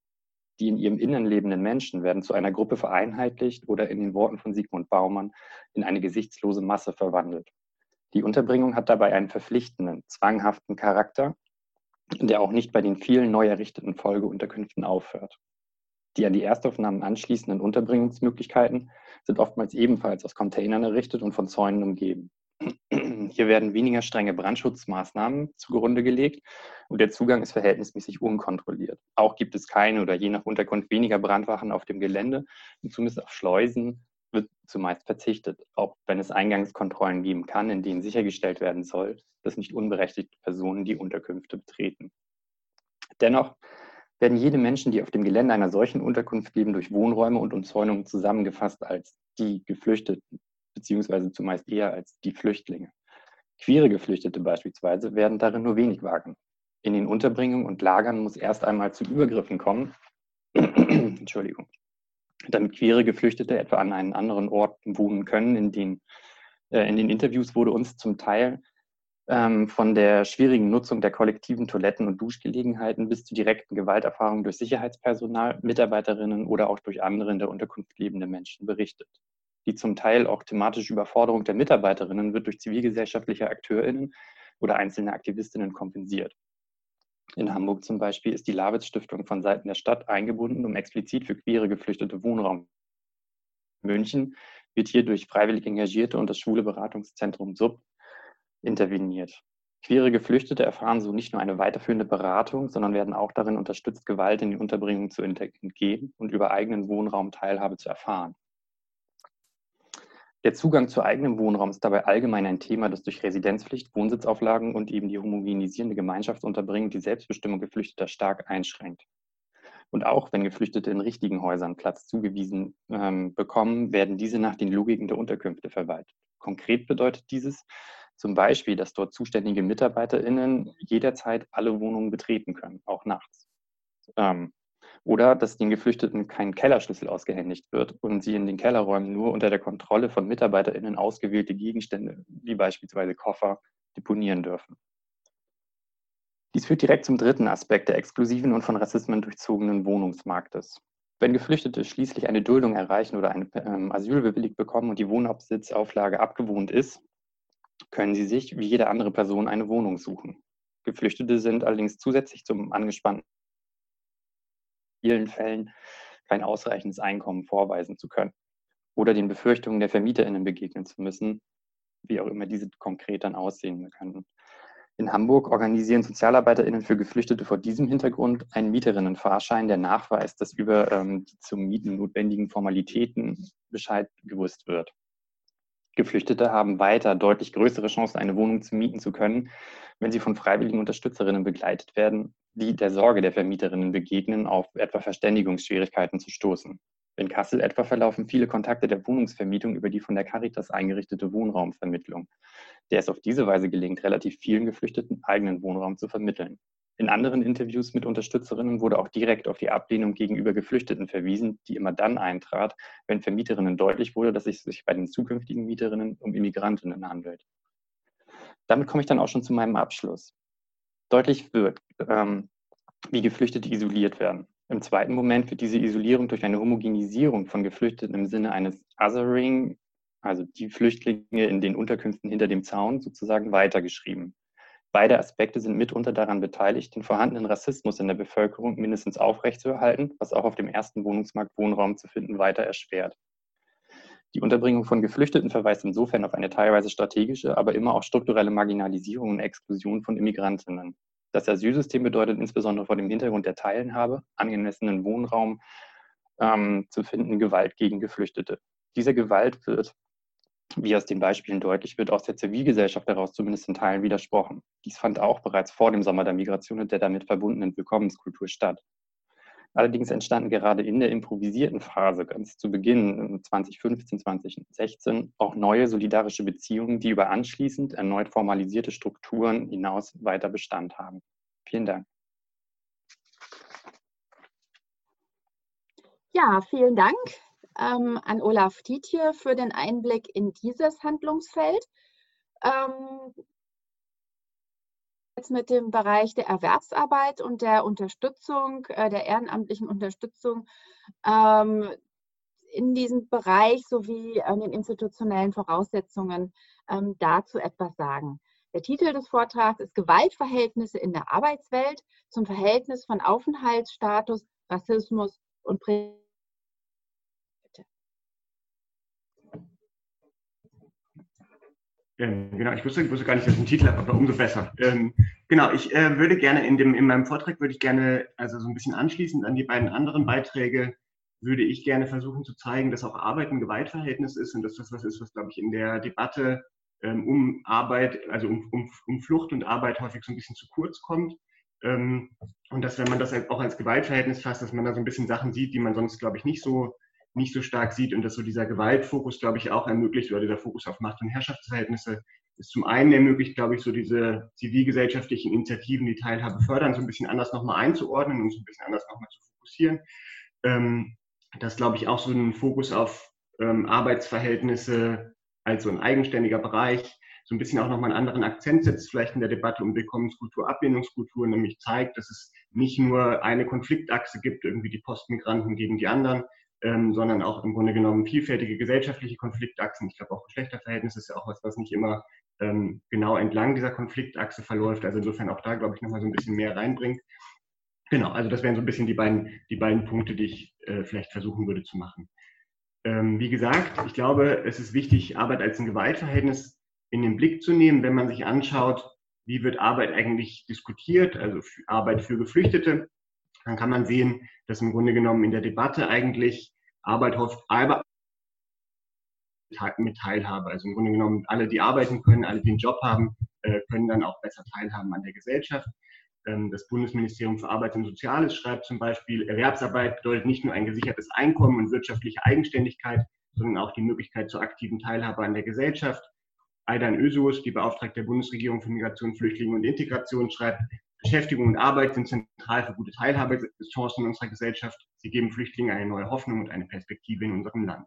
Die in ihrem Innern lebenden Menschen werden zu einer Gruppe vereinheitlicht oder in den Worten von Sigmund Baumann in eine gesichtslose Masse verwandelt. Die Unterbringung hat dabei einen verpflichtenden, zwanghaften Charakter, der auch nicht bei den vielen neu errichteten Folgeunterkünften aufhört. Die an die Erstaufnahmen anschließenden Unterbringungsmöglichkeiten sind oftmals ebenfalls aus Containern errichtet und von Zäunen umgeben. Hier werden weniger strenge Brandschutzmaßnahmen zugrunde gelegt und der Zugang ist verhältnismäßig unkontrolliert. Auch gibt es keine oder je nach Unterkunft weniger Brandwachen auf dem Gelände und zumindest auf Schleusen wird zumeist verzichtet, auch wenn es Eingangskontrollen geben kann, in denen sichergestellt werden soll, dass nicht unberechtigte Personen die Unterkünfte betreten. Dennoch werden jede Menschen, die auf dem Gelände einer solchen Unterkunft leben, durch Wohnräume und Umzäunungen zusammengefasst als die Geflüchteten, beziehungsweise zumeist eher als die Flüchtlinge. Queere Geflüchtete beispielsweise werden darin nur wenig wagen. In den Unterbringungen und Lagern muss erst einmal zu Übergriffen kommen, Entschuldigung, damit queere Geflüchtete etwa an einen anderen Ort wohnen können. In den, äh, in den Interviews wurde uns zum Teil ähm, von der schwierigen Nutzung der kollektiven Toiletten und Duschgelegenheiten bis zu direkten Gewalterfahrungen durch Sicherheitspersonal, Mitarbeiterinnen oder auch durch andere in der Unterkunft lebende Menschen berichtet. Die zum Teil auch thematische Überforderung der Mitarbeiterinnen wird durch zivilgesellschaftliche AkteurInnen oder einzelne Aktivistinnen kompensiert. In Hamburg zum Beispiel ist die Lawitz Stiftung von Seiten der Stadt eingebunden, um explizit für queere Geflüchtete Wohnraum. München wird hier durch freiwillig Engagierte und das Schwule Beratungszentrum SUB interveniert. Queere Geflüchtete erfahren so nicht nur eine weiterführende Beratung, sondern werden auch darin unterstützt, Gewalt in die Unterbringung zu entgehen und über eigenen Wohnraum Teilhabe zu erfahren. Der Zugang zu eigenem Wohnraum ist dabei allgemein ein Thema, das durch Residenzpflicht, Wohnsitzauflagen und eben die homogenisierende Gemeinschaftsunterbringung die Selbstbestimmung Geflüchteter stark einschränkt. Und auch wenn Geflüchtete in richtigen Häusern Platz zugewiesen ähm, bekommen, werden diese nach den Logiken der Unterkünfte verwaltet. Konkret bedeutet dieses, zum Beispiel, dass dort zuständige MitarbeiterInnen jederzeit alle Wohnungen betreten können, auch nachts. Ähm, oder dass den Geflüchteten kein Kellerschlüssel ausgehändigt wird und sie in den Kellerräumen nur unter der Kontrolle von MitarbeiterInnen ausgewählte Gegenstände, wie beispielsweise Koffer, deponieren dürfen. Dies führt direkt zum dritten Aspekt der exklusiven und von Rassismen durchzogenen Wohnungsmarktes. Wenn Geflüchtete schließlich eine Duldung erreichen oder ein ähm, Asyl bewilligt bekommen und die Wohnhauptsitzauflage abgewohnt ist, können sie sich wie jede andere Person eine Wohnung suchen. Geflüchtete sind allerdings zusätzlich zum angespannten in vielen Fällen kein ausreichendes Einkommen vorweisen zu können oder den Befürchtungen der VermieterInnen begegnen zu müssen, wie auch immer diese konkret dann aussehen können. In Hamburg organisieren SozialarbeiterInnen für Geflüchtete vor diesem Hintergrund einen Mieterinnenfahrschein, der nachweist, dass über ähm, die zum Mieten notwendigen Formalitäten Bescheid gewusst wird. Geflüchtete haben weiter deutlich größere Chancen, eine Wohnung zu mieten zu können, wenn sie von freiwilligen Unterstützerinnen begleitet werden, die der Sorge der Vermieterinnen begegnen, auf etwa Verständigungsschwierigkeiten zu stoßen. In Kassel etwa verlaufen viele Kontakte der Wohnungsvermietung über die von der Caritas eingerichtete Wohnraumvermittlung, der es auf diese Weise gelingt, relativ vielen Geflüchteten eigenen Wohnraum zu vermitteln. In anderen Interviews mit Unterstützerinnen wurde auch direkt auf die Ablehnung gegenüber Geflüchteten verwiesen, die immer dann eintrat, wenn Vermieterinnen deutlich wurde, dass es sich bei den zukünftigen Mieterinnen um Immigrantinnen handelt. Damit komme ich dann auch schon zu meinem Abschluss. Deutlich wird, ähm, wie Geflüchtete isoliert werden. Im zweiten Moment wird diese Isolierung durch eine Homogenisierung von Geflüchteten im Sinne eines Othering, also die Flüchtlinge in den Unterkünften hinter dem Zaun sozusagen weitergeschrieben. Beide Aspekte sind mitunter daran beteiligt, den vorhandenen Rassismus in der Bevölkerung mindestens aufrechtzuerhalten, was auch auf dem ersten Wohnungsmarkt Wohnraum zu finden weiter erschwert. Die Unterbringung von Geflüchteten verweist insofern auf eine teilweise strategische, aber immer auch strukturelle Marginalisierung und Exklusion von Immigrantinnen. Das Asylsystem bedeutet insbesondere vor dem Hintergrund der Teilhabe, angemessenen Wohnraum ähm, zu finden, Gewalt gegen Geflüchtete. Dieser Gewalt wird wie aus den Beispielen deutlich wird, aus der Zivilgesellschaft heraus zumindest in Teilen widersprochen. Dies fand auch bereits vor dem Sommer der Migration und der damit verbundenen Willkommenskultur statt. Allerdings entstanden gerade in der improvisierten Phase ganz zu Beginn 2015, 2016 auch neue solidarische Beziehungen, die über anschließend erneut formalisierte Strukturen hinaus weiter Bestand haben. Vielen Dank. Ja, vielen Dank ähm, an Olaf Tietje für den Einblick in dieses Handlungsfeld. Ähm, jetzt mit dem Bereich der Erwerbsarbeit und der Unterstützung, äh, der ehrenamtlichen Unterstützung ähm, in diesem Bereich sowie an den institutionellen Voraussetzungen ähm, dazu etwas sagen. Der Titel des Vortrags ist Gewaltverhältnisse in der Arbeitswelt zum Verhältnis von Aufenthaltsstatus, Rassismus und Präsenz Ähm, genau, ich wusste, ich wusste gar nicht, dass ich einen Titel habe, aber umso besser. Ähm, genau, ich äh, würde gerne in, dem, in meinem Vortrag würde ich gerne, also so ein bisschen anschließend an die beiden anderen Beiträge, würde ich gerne versuchen zu zeigen, dass auch Arbeit ein Gewaltverhältnis ist und dass das was ist, was, glaube ich, in der Debatte ähm, um Arbeit, also um, um, um Flucht und Arbeit häufig so ein bisschen zu kurz kommt. Ähm, und dass, wenn man das auch als Gewaltverhältnis fasst, dass man da so ein bisschen Sachen sieht, die man sonst, glaube ich, nicht so nicht so stark sieht und dass so dieser Gewaltfokus, glaube ich, auch ermöglicht oder dieser Fokus auf Macht- und Herrschaftsverhältnisse ist zum einen ermöglicht, glaube ich, so diese zivilgesellschaftlichen Initiativen, die Teilhabe fördern, so ein bisschen anders nochmal einzuordnen und so ein bisschen anders nochmal zu fokussieren. Ähm, das, glaube ich, auch so einen Fokus auf ähm, Arbeitsverhältnisse als so ein eigenständiger Bereich, so ein bisschen auch nochmal einen anderen Akzent setzt, vielleicht in der Debatte um Willkommenskultur, Ablehnungskultur, nämlich zeigt, dass es nicht nur eine Konfliktachse gibt, irgendwie die Postmigranten gegen die anderen, ähm, sondern auch im Grunde genommen vielfältige gesellschaftliche Konfliktachsen. Ich glaube auch Geschlechterverhältnisse ist ja auch was, was nicht immer ähm, genau entlang dieser Konfliktachse verläuft. Also insofern auch da, glaube ich, nochmal so ein bisschen mehr reinbringt. Genau, also das wären so ein bisschen die beiden, die beiden Punkte, die ich äh, vielleicht versuchen würde zu machen. Ähm, wie gesagt, ich glaube, es ist wichtig, Arbeit als ein Gewaltverhältnis in den Blick zu nehmen, wenn man sich anschaut, wie wird Arbeit eigentlich diskutiert, also Arbeit für Geflüchtete dann kann man sehen, dass im Grunde genommen in der Debatte eigentlich Arbeit hofft, Arbeit mit Teilhabe. Also im Grunde genommen alle, die arbeiten können, alle, die einen Job haben, äh, können dann auch besser teilhaben an der Gesellschaft. Ähm, das Bundesministerium für Arbeit und Soziales schreibt zum Beispiel, Erwerbsarbeit bedeutet nicht nur ein gesichertes Einkommen und wirtschaftliche Eigenständigkeit, sondern auch die Möglichkeit zur aktiven Teilhabe an der Gesellschaft. Aidan Ösus, die Beauftragte der Bundesregierung für Migration, Flüchtlinge und Integration, schreibt, Beschäftigung und Arbeit sind zentral für gute Teilhabechancen in unserer Gesellschaft. Sie geben Flüchtlingen eine neue Hoffnung und eine Perspektive in unserem Land.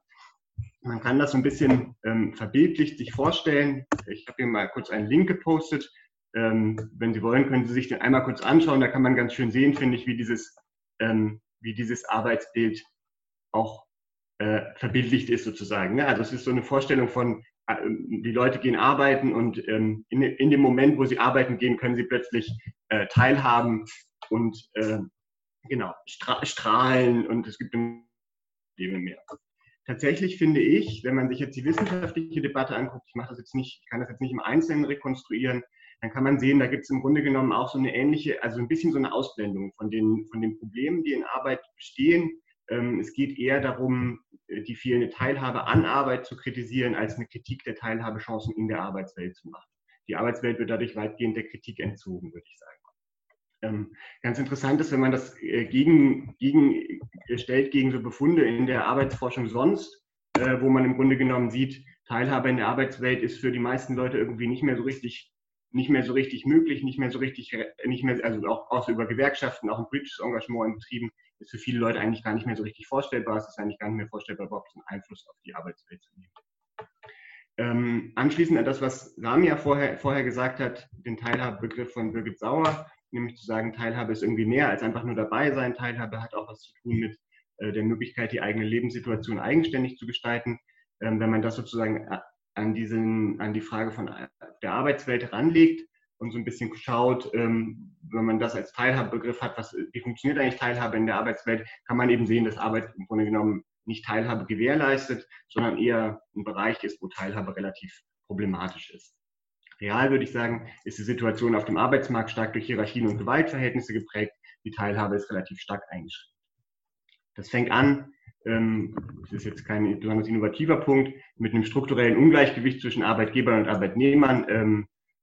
Man kann das so ein bisschen ähm, verbildlicht sich vorstellen. Ich habe hier mal kurz einen Link gepostet. Ähm, wenn Sie wollen, können Sie sich den einmal kurz anschauen. Da kann man ganz schön sehen, finde ich, wie dieses, ähm, wie dieses Arbeitsbild auch äh, verbildlicht ist sozusagen. Ne? Also es ist so eine Vorstellung von, die Leute gehen arbeiten und ähm, in, in, dem Moment, wo sie arbeiten gehen, können sie plötzlich äh, teilhaben und äh, genau stra strahlen und es gibt Probleme mehr. Tatsächlich finde ich, wenn man sich jetzt die wissenschaftliche Debatte anguckt, ich mache das jetzt nicht, ich kann das jetzt nicht im Einzelnen rekonstruieren, dann kann man sehen, da gibt es im Grunde genommen auch so eine ähnliche, also ein bisschen so eine Ausblendung von den, von den Problemen, die in Arbeit bestehen. Ähm, es geht eher darum, äh, die fehlende Teilhabe an Arbeit zu kritisieren, als eine Kritik der Teilhabechancen in der Arbeitswelt zu machen. Die Arbeitswelt wird dadurch weitgehend der Kritik entzogen, würde ich sagen. Ähm, ganz interessant ist, wenn man das äh, gegen, gegen, gegen so Befunde in der Arbeitsforschung sonst, äh, wo man im Grunde genommen sieht, Teilhabe in der Arbeitswelt ist für die meisten Leute irgendwie nicht mehr so richtig nicht mehr so richtig möglich, nicht mehr so richtig, nicht mehr, also auch, auch über Gewerkschaften, auch ein politisches Engagement in Betrieben ist für viele Leute eigentlich gar nicht mehr so richtig vorstellbar. Es ist eigentlich gar nicht mehr vorstellbar, überhaupt einen Einfluss auf die Arbeitswelt zu nehmen. Ähm, anschließend an das, was Samia vorher, vorher gesagt hat, den Teilhabebegriff von Birgit Sauer, nämlich zu sagen, Teilhabe ist irgendwie mehr als einfach nur dabei sein. Teilhabe hat auch was zu tun mit äh, der Möglichkeit, die eigene Lebenssituation eigenständig zu gestalten. Ähm, wenn man das sozusagen äh, an, diesen, an die Frage von äh, der Arbeitswelt ranlegt und so ein bisschen schaut, ähm, wenn man das als Teilhabebegriff hat, was, wie funktioniert eigentlich Teilhabe in der Arbeitswelt, kann man eben sehen, dass Arbeit im Grunde genommen nicht Teilhabe gewährleistet, sondern eher ein Bereich ist, wo Teilhabe relativ problematisch ist. Real würde ich sagen, ist die Situation auf dem Arbeitsmarkt stark durch Hierarchien und Gewaltverhältnisse geprägt. Die Teilhabe ist relativ stark eingeschränkt. Das fängt an, ähm, das ist jetzt kein besonders innovativer Punkt, mit einem strukturellen Ungleichgewicht zwischen Arbeitgebern und Arbeitnehmern.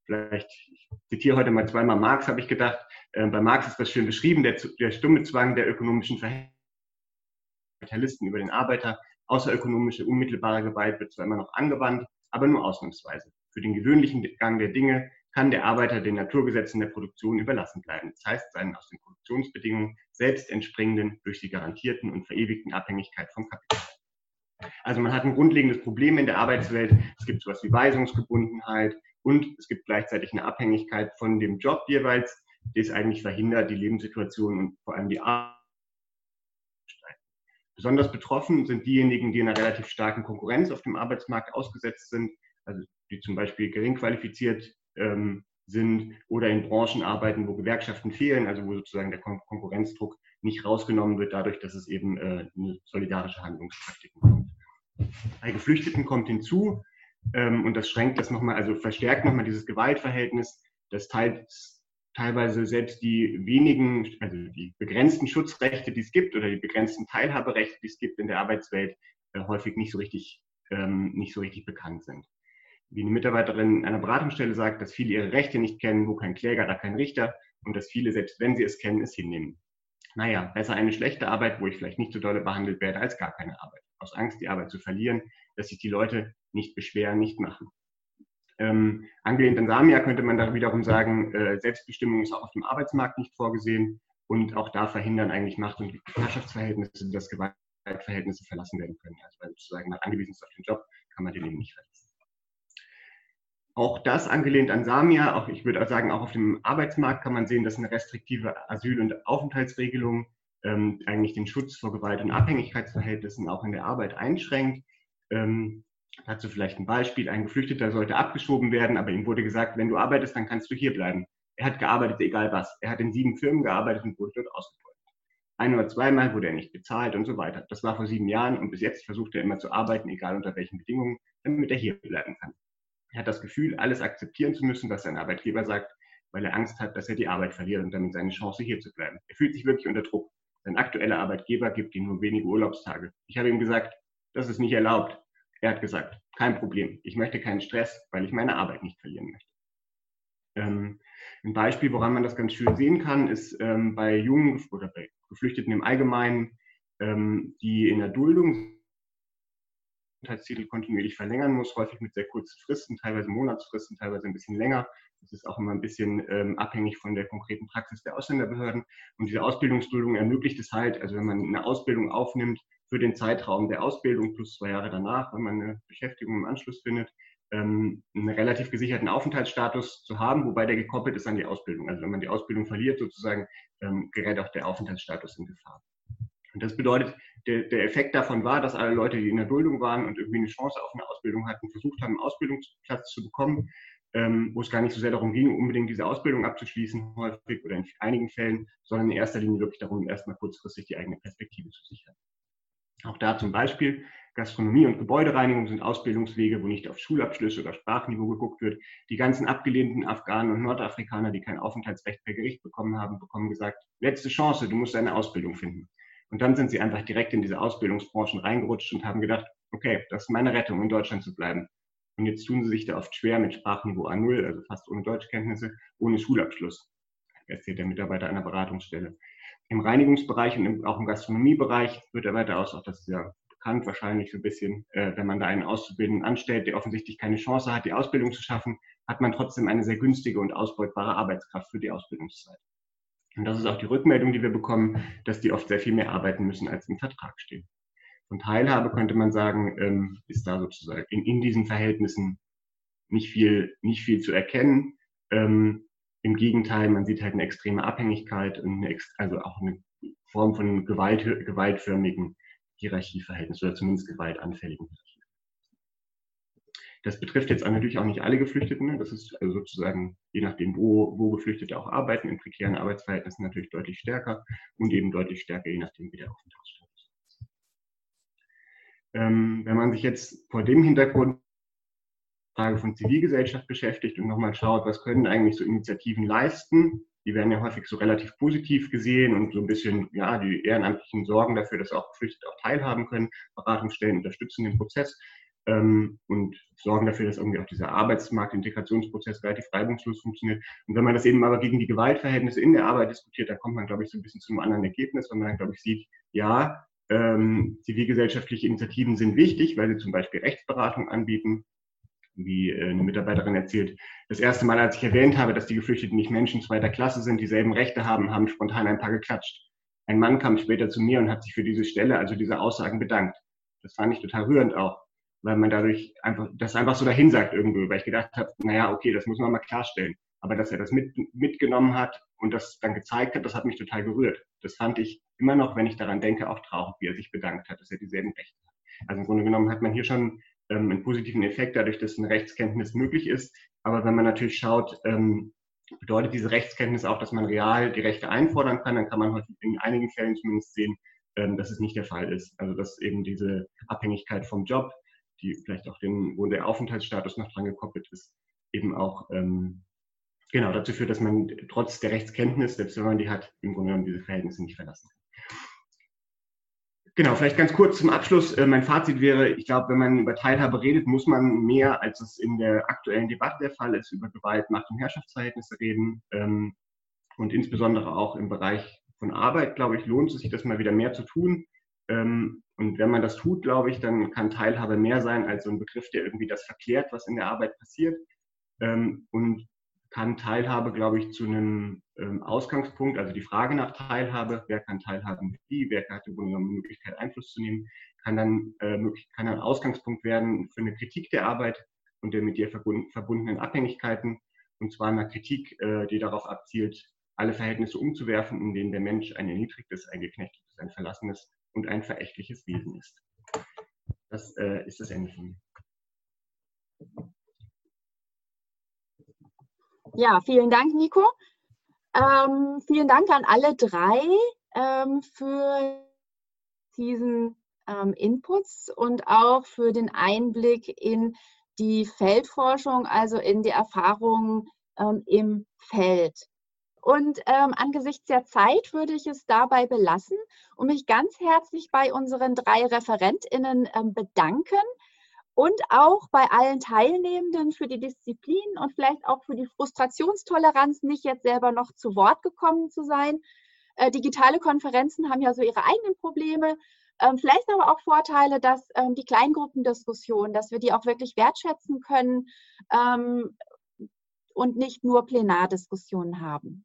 Vielleicht, ich zitiere heute mal zweimal Marx, habe ich gedacht. Ähm, bei Marx ist das schön beschrieben, der, der stumme Zwang der ökonomischen Verhältnisse Kapitalisten über den Arbeiter. Außerökonomische unmittelbare Gewalt wird zwar immer noch angewandt, aber nur ausnahmsweise. Für den gewöhnlichen Gang der Dinge kann der Arbeiter den Naturgesetzen der Produktion überlassen bleiben. Das heißt, seinen aus den Produktionsbedingungen selbst entspringenden, durch die garantierten und verewigten Abhängigkeit vom Kapital. Also man hat ein grundlegendes Problem in der Arbeitswelt. Es gibt sowas wie Weisungsgebundenheit und es gibt gleichzeitig eine Abhängigkeit von dem Job jeweils, die es eigentlich verhindert, die Lebenssituation und vor allem die Arbeit Besonders betroffen sind diejenigen, die in einer relativ starken Konkurrenz auf dem Arbeitsmarkt ausgesetzt sind, also die zum Beispiel gering qualifiziert ähm, sind oder in Branchen arbeiten, wo Gewerkschaften fehlen, also wo sozusagen der Kon Konkurrenzdruck nicht rausgenommen wird, dadurch, dass es eben äh, eine solidarische Handlungspraktiken kommt. Bei Geflüchteten kommt hinzu, ähm, und das schränkt das nochmal, also verstärkt nochmal dieses Gewaltverhältnis, das teils teilweise selbst die wenigen, also die begrenzten Schutzrechte, die es gibt oder die begrenzten Teilhaberechte, die es gibt in der Arbeitswelt, äh, häufig nicht so richtig, ähm, nicht so richtig bekannt sind. Wie eine Mitarbeiterin einer Beratungsstelle sagt, dass viele ihre Rechte nicht kennen, wo kein Kläger, da kein Richter und dass viele, selbst wenn sie es kennen, es hinnehmen. Naja, besser eine schlechte Arbeit, wo ich vielleicht nicht so dolle behandelt werde, als gar keine Arbeit. Aus Angst, die Arbeit zu verlieren, dass sich die Leute nicht beschweren, nicht machen. Ähm, angelehnt an Samia könnte man da wiederum sagen, äh, Selbstbestimmung ist auch auf dem Arbeitsmarkt nicht vorgesehen und auch da verhindern eigentlich Macht- und Herrschaftsverhältnisse, dass Gewaltverhältnisse verlassen werden können. Also weil sozusagen man angewiesen ist auf den Job, kann man den eben nicht verlassen. Auch das angelehnt an Samia, auch ich würde sagen, auch auf dem Arbeitsmarkt kann man sehen, dass eine restriktive Asyl- und Aufenthaltsregelung ähm, eigentlich den Schutz vor Gewalt- und Abhängigkeitsverhältnissen auch in der Arbeit einschränkt. Ähm, Dazu vielleicht ein Beispiel. Ein Geflüchteter sollte abgeschoben werden, aber ihm wurde gesagt, wenn du arbeitest, dann kannst du hier bleiben. Er hat gearbeitet, egal was. Er hat in sieben Firmen gearbeitet und wurde dort ausgebeutet. Ein oder zweimal wurde er nicht bezahlt und so weiter. Das war vor sieben Jahren und bis jetzt versucht er immer zu arbeiten, egal unter welchen Bedingungen, damit er hier bleiben kann. Er hat das Gefühl, alles akzeptieren zu müssen, was sein Arbeitgeber sagt, weil er Angst hat, dass er die Arbeit verliert und damit seine Chance hier zu bleiben. Er fühlt sich wirklich unter Druck. Sein aktueller Arbeitgeber gibt ihm nur wenige Urlaubstage. Ich habe ihm gesagt, das ist nicht erlaubt. Er hat gesagt, kein Problem, ich möchte keinen Stress, weil ich meine Arbeit nicht verlieren möchte. Ähm, ein Beispiel, woran man das ganz schön sehen kann, ist ähm, bei Jungen oder bei Geflüchteten im Allgemeinen, ähm, die in der Duldung Aufenthaltstitel kontinuierlich verlängern muss, häufig mit sehr kurzen Fristen, teilweise Monatsfristen, teilweise ein bisschen länger. Das ist auch immer ein bisschen ähm, abhängig von der konkreten Praxis der Ausländerbehörden. Und diese Ausbildungsduldung ermöglicht es halt, also wenn man eine Ausbildung aufnimmt, für den Zeitraum der Ausbildung plus zwei Jahre danach, wenn man eine Beschäftigung im Anschluss findet, ähm, einen relativ gesicherten Aufenthaltsstatus zu haben, wobei der gekoppelt ist an die Ausbildung. Also wenn man die Ausbildung verliert, sozusagen, ähm, gerät auch der Aufenthaltsstatus in Gefahr. Und das bedeutet, der, der Effekt davon war, dass alle Leute, die in der Duldung waren und irgendwie eine Chance auf eine Ausbildung hatten, versucht haben, einen Ausbildungsplatz zu bekommen, ähm, wo es gar nicht so sehr darum ging, unbedingt diese Ausbildung abzuschließen, häufig oder in einigen Fällen, sondern in erster Linie wirklich darum, erstmal kurzfristig die eigene Perspektive zu sichern. Auch da zum Beispiel Gastronomie und Gebäudereinigung sind Ausbildungswege, wo nicht auf Schulabschlüsse oder Sprachniveau geguckt wird. Die ganzen abgelehnten Afghanen und Nordafrikaner, die kein Aufenthaltsrecht per Gericht bekommen haben, bekommen gesagt, letzte Chance, du musst eine Ausbildung finden. Und dann sind sie einfach direkt in diese Ausbildungsbranchen reingerutscht und haben gedacht, okay, das ist meine Rettung, in Deutschland zu bleiben. Und jetzt tun sie sich da oft schwer mit Sprachniveau A0, also fast ohne Deutschkenntnisse, ohne Schulabschluss, erzählt der Mitarbeiter einer Beratungsstelle. Im Reinigungsbereich und auch im Gastronomiebereich wird er weiter aus, auch das ist ja bekannt wahrscheinlich so ein bisschen, äh, wenn man da einen Auszubildenden anstellt, der offensichtlich keine Chance hat, die Ausbildung zu schaffen, hat man trotzdem eine sehr günstige und ausbeutbare Arbeitskraft für die Ausbildungszeit. Und das ist auch die Rückmeldung, die wir bekommen, dass die oft sehr viel mehr arbeiten müssen, als im Vertrag steht. Von Teilhabe könnte man sagen, ähm, ist da sozusagen in, in diesen Verhältnissen nicht viel, nicht viel zu erkennen. Ähm, Im Gegenteil, man sieht halt eine extreme Abhängigkeit und eine, also auch eine Form von Gewalt, gewaltförmigen Hierarchieverhältnissen oder zumindest gewaltanfälligen Hierarchieverhältnissen. Das betrifft jetzt natürlich auch nicht alle Geflüchteten. Ne? Das ist also sozusagen, je nachdem, wo, wo Geflüchtete auch arbeiten, in prekären Arbeitsverhältnissen natürlich deutlich stärker und eben deutlich stärker, je nachdem, wie der Aufenthaltsstatus ist. Ähm, wenn man sich jetzt vor dem Hintergrund Frage von Zivilgesellschaft beschäftigt und nochmal schaut, was können eigentlich so Initiativen leisten. Die werden ja häufig so relativ positiv gesehen und so ein bisschen, ja, die Ehrenamtlichen sorgen dafür, dass auch Geflüchtete auch teilhaben können. Beratungsstellen unterstützen den Prozess ähm, und sorgen dafür, dass irgendwie auch dieser Arbeitsmarktintegrationsprozess relativ reibungslos funktioniert. Und wenn man das eben aber gegen die Gewaltverhältnisse in der Arbeit diskutiert, dann kommt man, glaube ich, so ein bisschen zu einem anderen Ergebnis, weil man dann, glaube ich, sieht, ja, ähm, zivilgesellschaftliche Initiativen sind wichtig, weil sie zum Beispiel Rechtsberatung anbieten, wie äh, eine Mitarbeiterin erzählt, das erste Mal, als ich erwähnt habe, dass die Geflüchteten nicht Menschen zweiter Klasse sind, dieselben Rechte haben, haben spontan ein paar geklatscht. Ein Mann kam später zu mir und hat sich für diese Stelle, also diese Aussagen bedankt. Das fand ich total rührend auch, weil man dadurch einfach, das einfach so dahin sagt irgendwo, weil ich gedacht habe, naja, okay, das muss man mal klarstellen. Aber dass er das mit, mitgenommen hat und das dann gezeigt hat, das hat mich total gerührt. Das fand ich immer noch, wenn ich daran denke, auch traurig, wie er sich bedankt hat, dass er dieselben Rechte hat. Also im Grunde genommen hat man hier schon ähm, einen positiven Effekt, dadurch, dass eine Rechtskenntnis möglich ist. Aber wenn man natürlich schaut, ähm, bedeutet diese Rechtskenntnis auch, dass man real die Rechte einfordern kann, dann kann man heute in einigen Fällen zumindest sehen, ähm, dass es nicht der Fall ist. Also dass eben diese Abhängigkeit vom Job, die vielleicht auch den, wo der Aufenthaltsstatus noch dran gekoppelt ist, eben auch ähm, genau dazu führt, dass man trotz der Rechtskenntnis, selbst wenn man die hat, im Grunde genommen diese Verhältnisse nicht verlassen kann. Genau, vielleicht ganz kurz zum Abschluss. Äh, mein Fazit wäre, ich glaube, wenn man über Teilhabe redet, muss man mehr, als es in der aktuellen Debatte der Fall ist, über Gewalt, Macht und Herrschaftsverhältnisse reden. Ähm, und insbesondere auch im Bereich von Arbeit, glaube ich, lohnt es sich, das mal wieder mehr zu tun. Ähm, und wenn man das tut, glaube ich, dann kann Teilhabe mehr sein als so ein Begriff, der irgendwie das verklärt, was in der Arbeit passiert. Ähm, und kann Teilhabe, glaube ich, zu einem Ausgangspunkt, also die Frage nach Teilhabe, wer kann teilhaben, wie, wer hat im Grunde genommen die Möglichkeit, Einfluss zu nehmen, kann dann, äh, kann dann Ausgangspunkt werden für eine Kritik der Arbeit und der mit ihr verbundenen Abhängigkeiten. Und zwar eine Kritik, äh, die darauf abzielt, alle Verhältnisse umzuwerfen, in denen der Mensch ein erniedrigtes, ein geknechtetes, ein verlassenes und ein verächtliches Wesen ist. Das äh, ist das Ende von mir. Ja, vielen Dank, Nico. Ähm, vielen Dank an alle drei ähm, für diesen ähm, Inputs und auch für den Einblick in die Feldforschung, also in die Erfahrungen ähm, im Feld. Und ähm, angesichts der Zeit würde ich es dabei belassen und mich ganz herzlich bei unseren drei ReferentInnen ähm, bedanken und auch bei allen Teilnehmenden für die Disziplin und vielleicht auch für die Frustrationstoleranz, nicht jetzt selber noch zu Wort gekommen zu sein. Äh, digitale Konferenzen haben ja so ihre eigenen Probleme, ähm, vielleicht aber auch Vorteile, dass ähm, die Kleingruppendiskussion, dass wir die auch wirklich wertschätzen können ähm, und nicht nur Plenardiskussionen haben.